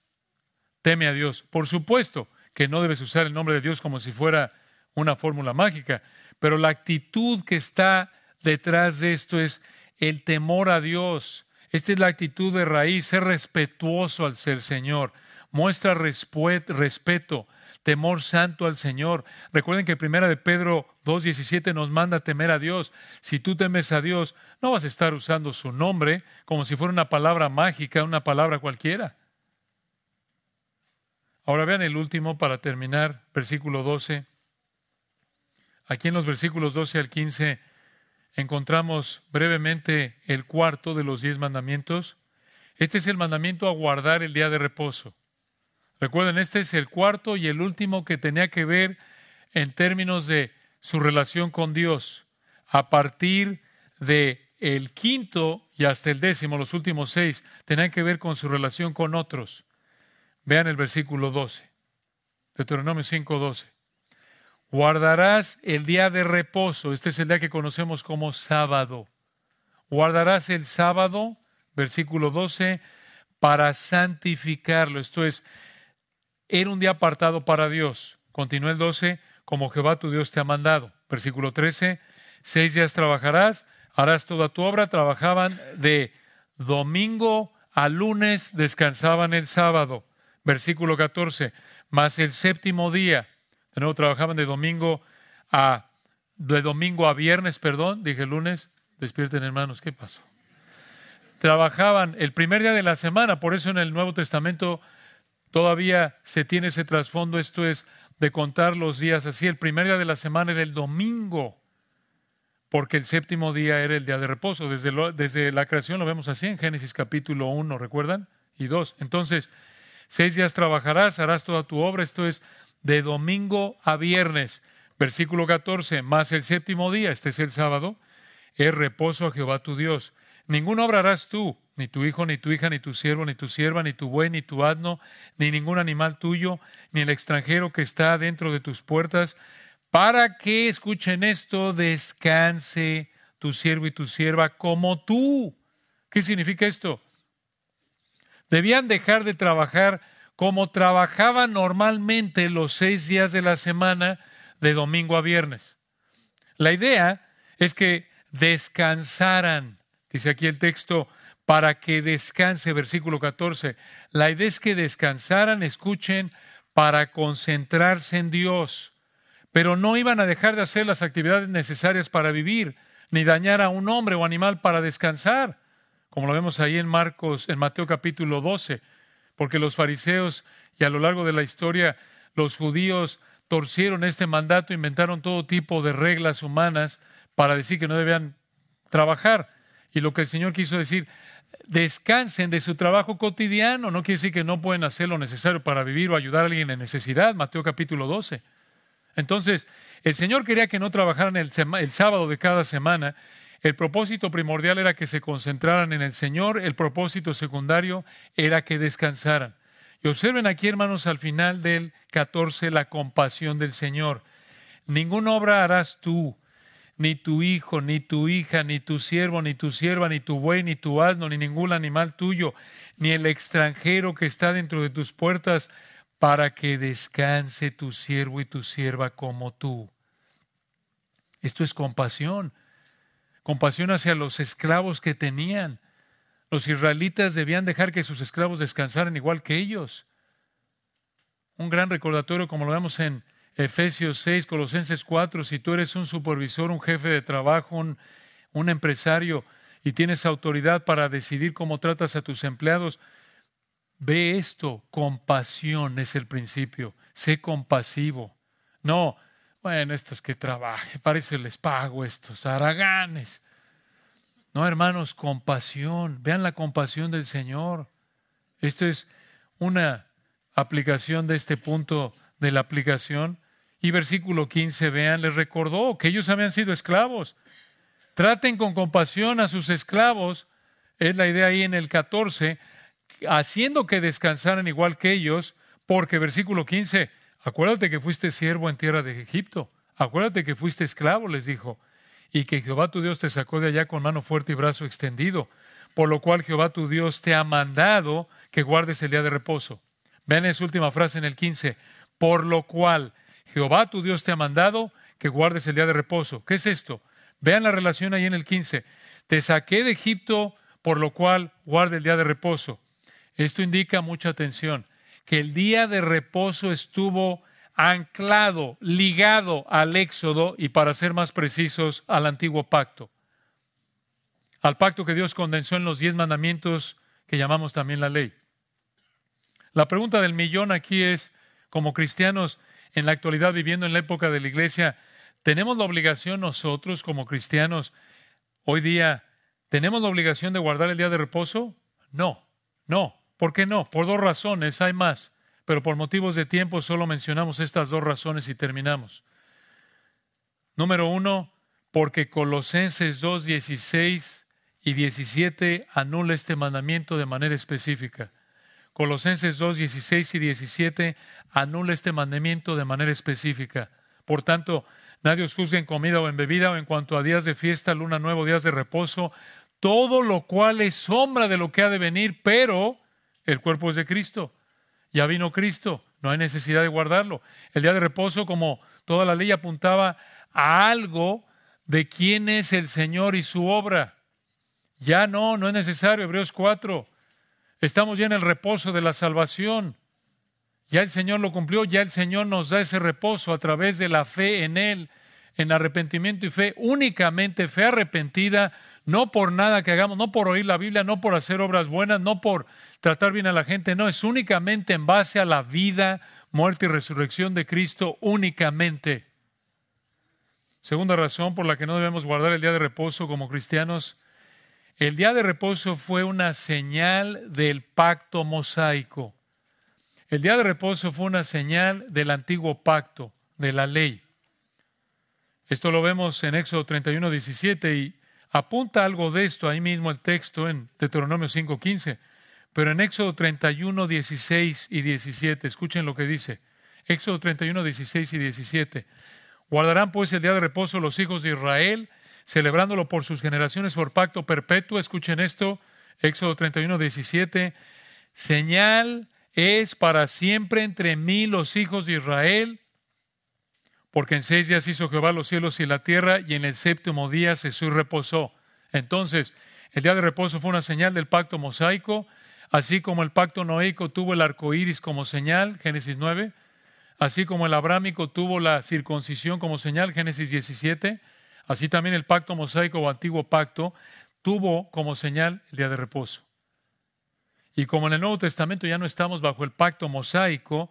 Teme a Dios. Por supuesto que no debes usar el nombre de Dios como si fuera una fórmula mágica, pero la actitud que está detrás de esto es el temor a Dios, esta es la actitud de raíz, ser respetuoso al ser Señor. Muestra respeto, temor santo al Señor. Recuerden que primera de Pedro 2.17 nos manda temer a Dios. Si tú temes a Dios, no vas a estar usando su nombre como si fuera una palabra mágica, una palabra cualquiera. Ahora vean el último para terminar, versículo 12. Aquí en los versículos 12 al 15 encontramos brevemente el cuarto de los diez mandamientos. Este es el mandamiento a guardar el día de reposo. Recuerden, este es el cuarto y el último que tenía que ver en términos de su relación con Dios. A partir de el quinto y hasta el décimo, los últimos seis, tenían que ver con su relación con otros. Vean el versículo 12, Deuteronomio 5, 12. Guardarás el día de reposo. Este es el día que conocemos como sábado. Guardarás el sábado, versículo 12, para santificarlo. Esto es, era un día apartado para Dios. Continúa el 12, como Jehová tu Dios te ha mandado. Versículo 13, seis días trabajarás, harás toda tu obra. Trabajaban de domingo a lunes, descansaban el sábado. Versículo 14, más el séptimo día, de nuevo trabajaban de domingo a de domingo a viernes, perdón, dije lunes, despierten hermanos, ¿qué pasó? Trabajaban el primer día de la semana, por eso en el Nuevo Testamento todavía se tiene ese trasfondo, esto es de contar los días así, el primer día de la semana era el domingo, porque el séptimo día era el día de reposo, desde, desde la creación lo vemos así en Génesis capítulo 1, ¿recuerdan? Y 2. Entonces, seis días trabajarás, harás toda tu obra, esto es de domingo a viernes. Versículo 14, más el séptimo día, este es el sábado, es reposo a Jehová tu Dios. Ninguna obra harás tú, ni tu hijo, ni tu hija, ni tu siervo, ni tu sierva, ni tu buey, ni tu asno, ni ningún animal tuyo, ni el extranjero que está dentro de tus puertas, para que, escuchen esto, descanse tu siervo y tu sierva como tú. ¿Qué significa esto? Debían dejar de trabajar como trabajaban normalmente los seis días de la semana, de domingo a viernes. La idea es que descansaran, dice aquí el texto, para que descanse, versículo 14. La idea es que descansaran, escuchen, para concentrarse en Dios, pero no iban a dejar de hacer las actividades necesarias para vivir, ni dañar a un hombre o animal para descansar, como lo vemos ahí en Marcos, en Mateo capítulo 12, porque los fariseos y a lo largo de la historia los judíos torcieron este mandato, inventaron todo tipo de reglas humanas para decir que no debían trabajar. Y lo que el Señor quiso decir, descansen de su trabajo cotidiano. No quiere decir que no pueden hacer lo necesario para vivir o ayudar a alguien en necesidad. Mateo capítulo 12. Entonces, el Señor quería que no trabajaran el, el sábado de cada semana. El propósito primordial era que se concentraran en el Señor. El propósito secundario era que descansaran. Y observen aquí, hermanos, al final del 14, la compasión del Señor. Ninguna obra harás tú, ni tu hijo, ni tu hija, ni tu siervo, ni tu sierva, ni tu buey, ni tu asno, ni ningún animal tuyo, ni el extranjero que está dentro de tus puertas, para que descanse tu siervo y tu sierva como tú. Esto es compasión. Compasión hacia los esclavos que tenían. Los israelitas debían dejar que sus esclavos descansaran igual que ellos. Un gran recordatorio, como lo vemos en Efesios 6, Colosenses 4, si tú eres un supervisor, un jefe de trabajo, un, un empresario y tienes autoridad para decidir cómo tratas a tus empleados, ve esto, compasión es el principio, sé compasivo. No, bueno, estos que trabajen, parece les pago estos haraganes. No, hermanos, compasión. Vean la compasión del Señor. Esto es una aplicación de este punto de la aplicación. Y versículo 15, vean, les recordó que ellos habían sido esclavos. Traten con compasión a sus esclavos, es la idea ahí en el 14, haciendo que descansaran igual que ellos, porque versículo 15, acuérdate que fuiste siervo en tierra de Egipto, acuérdate que fuiste esclavo, les dijo, y que Jehová tu Dios te sacó de allá con mano fuerte y brazo extendido, por lo cual Jehová tu Dios te ha mandado que guardes el día de reposo. Vean esa última frase en el 15, por lo cual Jehová tu Dios te ha mandado que guardes el día de reposo. ¿Qué es esto? Vean la relación ahí en el 15. Te saqué de Egipto, por lo cual guarde el día de reposo. Esto indica mucha atención, que el día de reposo estuvo anclado, ligado al Éxodo y, para ser más precisos, al antiguo pacto. Al pacto que Dios condensó en los diez mandamientos que llamamos también la ley. La pregunta del millón aquí es, como cristianos en la actualidad viviendo en la época de la iglesia, ¿tenemos la obligación nosotros como cristianos hoy día, ¿tenemos la obligación de guardar el día de reposo? No, no. ¿Por qué no? Por dos razones, hay más pero por motivos de tiempo solo mencionamos estas dos razones y terminamos. Número uno, porque Colosenses 2, 16 y 17 anula este mandamiento de manera específica. Colosenses 2, 16 y 17 anula este mandamiento de manera específica. Por tanto, nadie os juzgue en comida o en bebida o en cuanto a días de fiesta, luna nueva, días de reposo, todo lo cual es sombra de lo que ha de venir, pero el cuerpo es de Cristo. Ya vino Cristo, no hay necesidad de guardarlo. El día de reposo, como toda la ley apuntaba a algo de quién es el Señor y su obra. Ya no, no es necesario. Hebreos 4. Estamos ya en el reposo de la salvación. Ya el Señor lo cumplió, ya el Señor nos da ese reposo a través de la fe en Él, en arrepentimiento y fe, únicamente fe arrepentida, no por nada que hagamos, no por oír la Biblia, no por hacer obras buenas, no por tratar bien a la gente, no, es únicamente en base a la vida, muerte y resurrección de Cristo, únicamente. Segunda razón por la que no debemos guardar el día de reposo como cristianos, el día de reposo fue una señal del pacto mosaico. El día de reposo fue una señal del antiguo pacto, de la ley. Esto lo vemos en Éxodo 31, 17 y apunta algo de esto ahí mismo el texto en Deuteronomio 5, 15. Pero en Éxodo 31, 16 y 17, escuchen lo que dice. Éxodo 31, 16 y 17. Guardarán pues el día de reposo los hijos de Israel, celebrándolo por sus generaciones por pacto perpetuo. Escuchen esto. Éxodo 31, 17. Señal es para siempre entre mí los hijos de Israel, porque en seis días hizo Jehová los cielos y la tierra, y en el séptimo día Jesús reposó. Entonces, el día de reposo fue una señal del pacto mosaico, así como el pacto noéico tuvo el arco iris como señal, Génesis 9, así como el abrámico tuvo la circuncisión como señal, Génesis 17, así también el pacto mosaico o antiguo pacto tuvo como señal el día de reposo. Y como en el Nuevo Testamento ya no estamos bajo el pacto mosaico,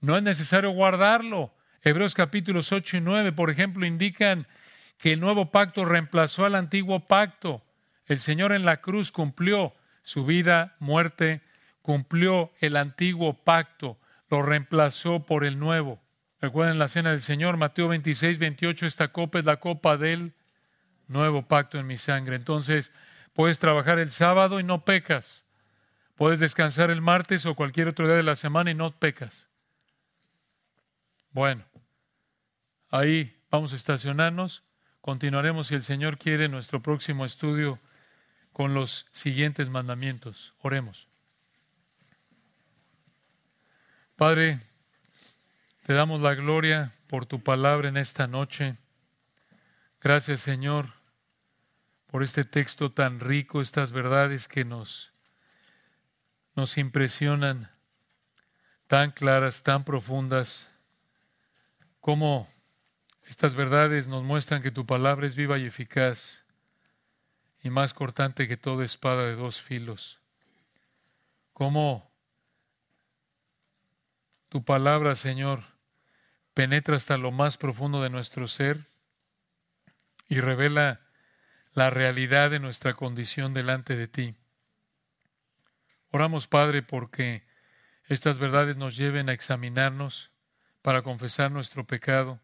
no es necesario guardarlo. Hebreos capítulos 8 y 9, por ejemplo, indican que el nuevo pacto reemplazó al antiguo pacto. El Señor en la cruz cumplió su vida, muerte, cumplió el antiguo pacto, lo reemplazó por el nuevo. Recuerden la cena del Señor, Mateo 26, 28, esta copa es la copa del nuevo pacto en mi sangre. Entonces, puedes trabajar el sábado y no pecas. Puedes descansar el martes o cualquier otro día de la semana y no pecas. Bueno, ahí vamos a estacionarnos. Continuaremos, si el Señor quiere, nuestro próximo estudio con los siguientes mandamientos. Oremos. Padre, te damos la gloria por tu palabra en esta noche. Gracias, Señor, por este texto tan rico, estas verdades que nos nos impresionan tan claras, tan profundas, como estas verdades nos muestran que tu palabra es viva y eficaz y más cortante que toda espada de dos filos. Cómo tu palabra, Señor, penetra hasta lo más profundo de nuestro ser y revela la realidad de nuestra condición delante de ti. Oramos, Padre, porque estas verdades nos lleven a examinarnos para confesar nuestro pecado,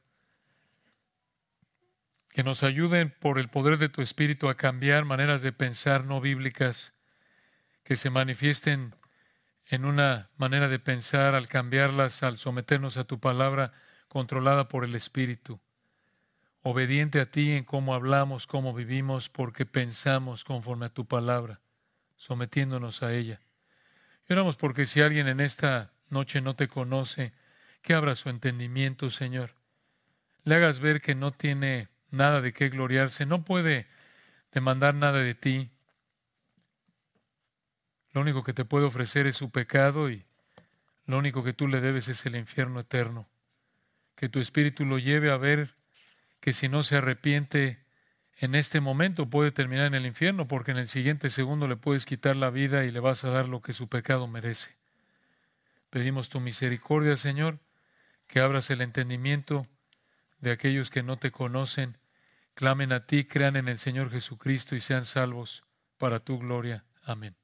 que nos ayuden por el poder de tu Espíritu a cambiar maneras de pensar no bíblicas, que se manifiesten en una manera de pensar al cambiarlas, al someternos a tu palabra controlada por el Espíritu, obediente a ti en cómo hablamos, cómo vivimos, porque pensamos conforme a tu palabra, sometiéndonos a ella. Y oramos porque si alguien en esta noche no te conoce, que abra su entendimiento, Señor. Le hagas ver que no tiene nada de qué gloriarse, no puede demandar nada de ti. Lo único que te puede ofrecer es su pecado y lo único que tú le debes es el infierno eterno. Que tu espíritu lo lleve a ver que si no se arrepiente, en este momento puede terminar en el infierno porque en el siguiente segundo le puedes quitar la vida y le vas a dar lo que su pecado merece. Pedimos tu misericordia, Señor, que abras el entendimiento de aquellos que no te conocen, clamen a ti, crean en el Señor Jesucristo y sean salvos para tu gloria. Amén.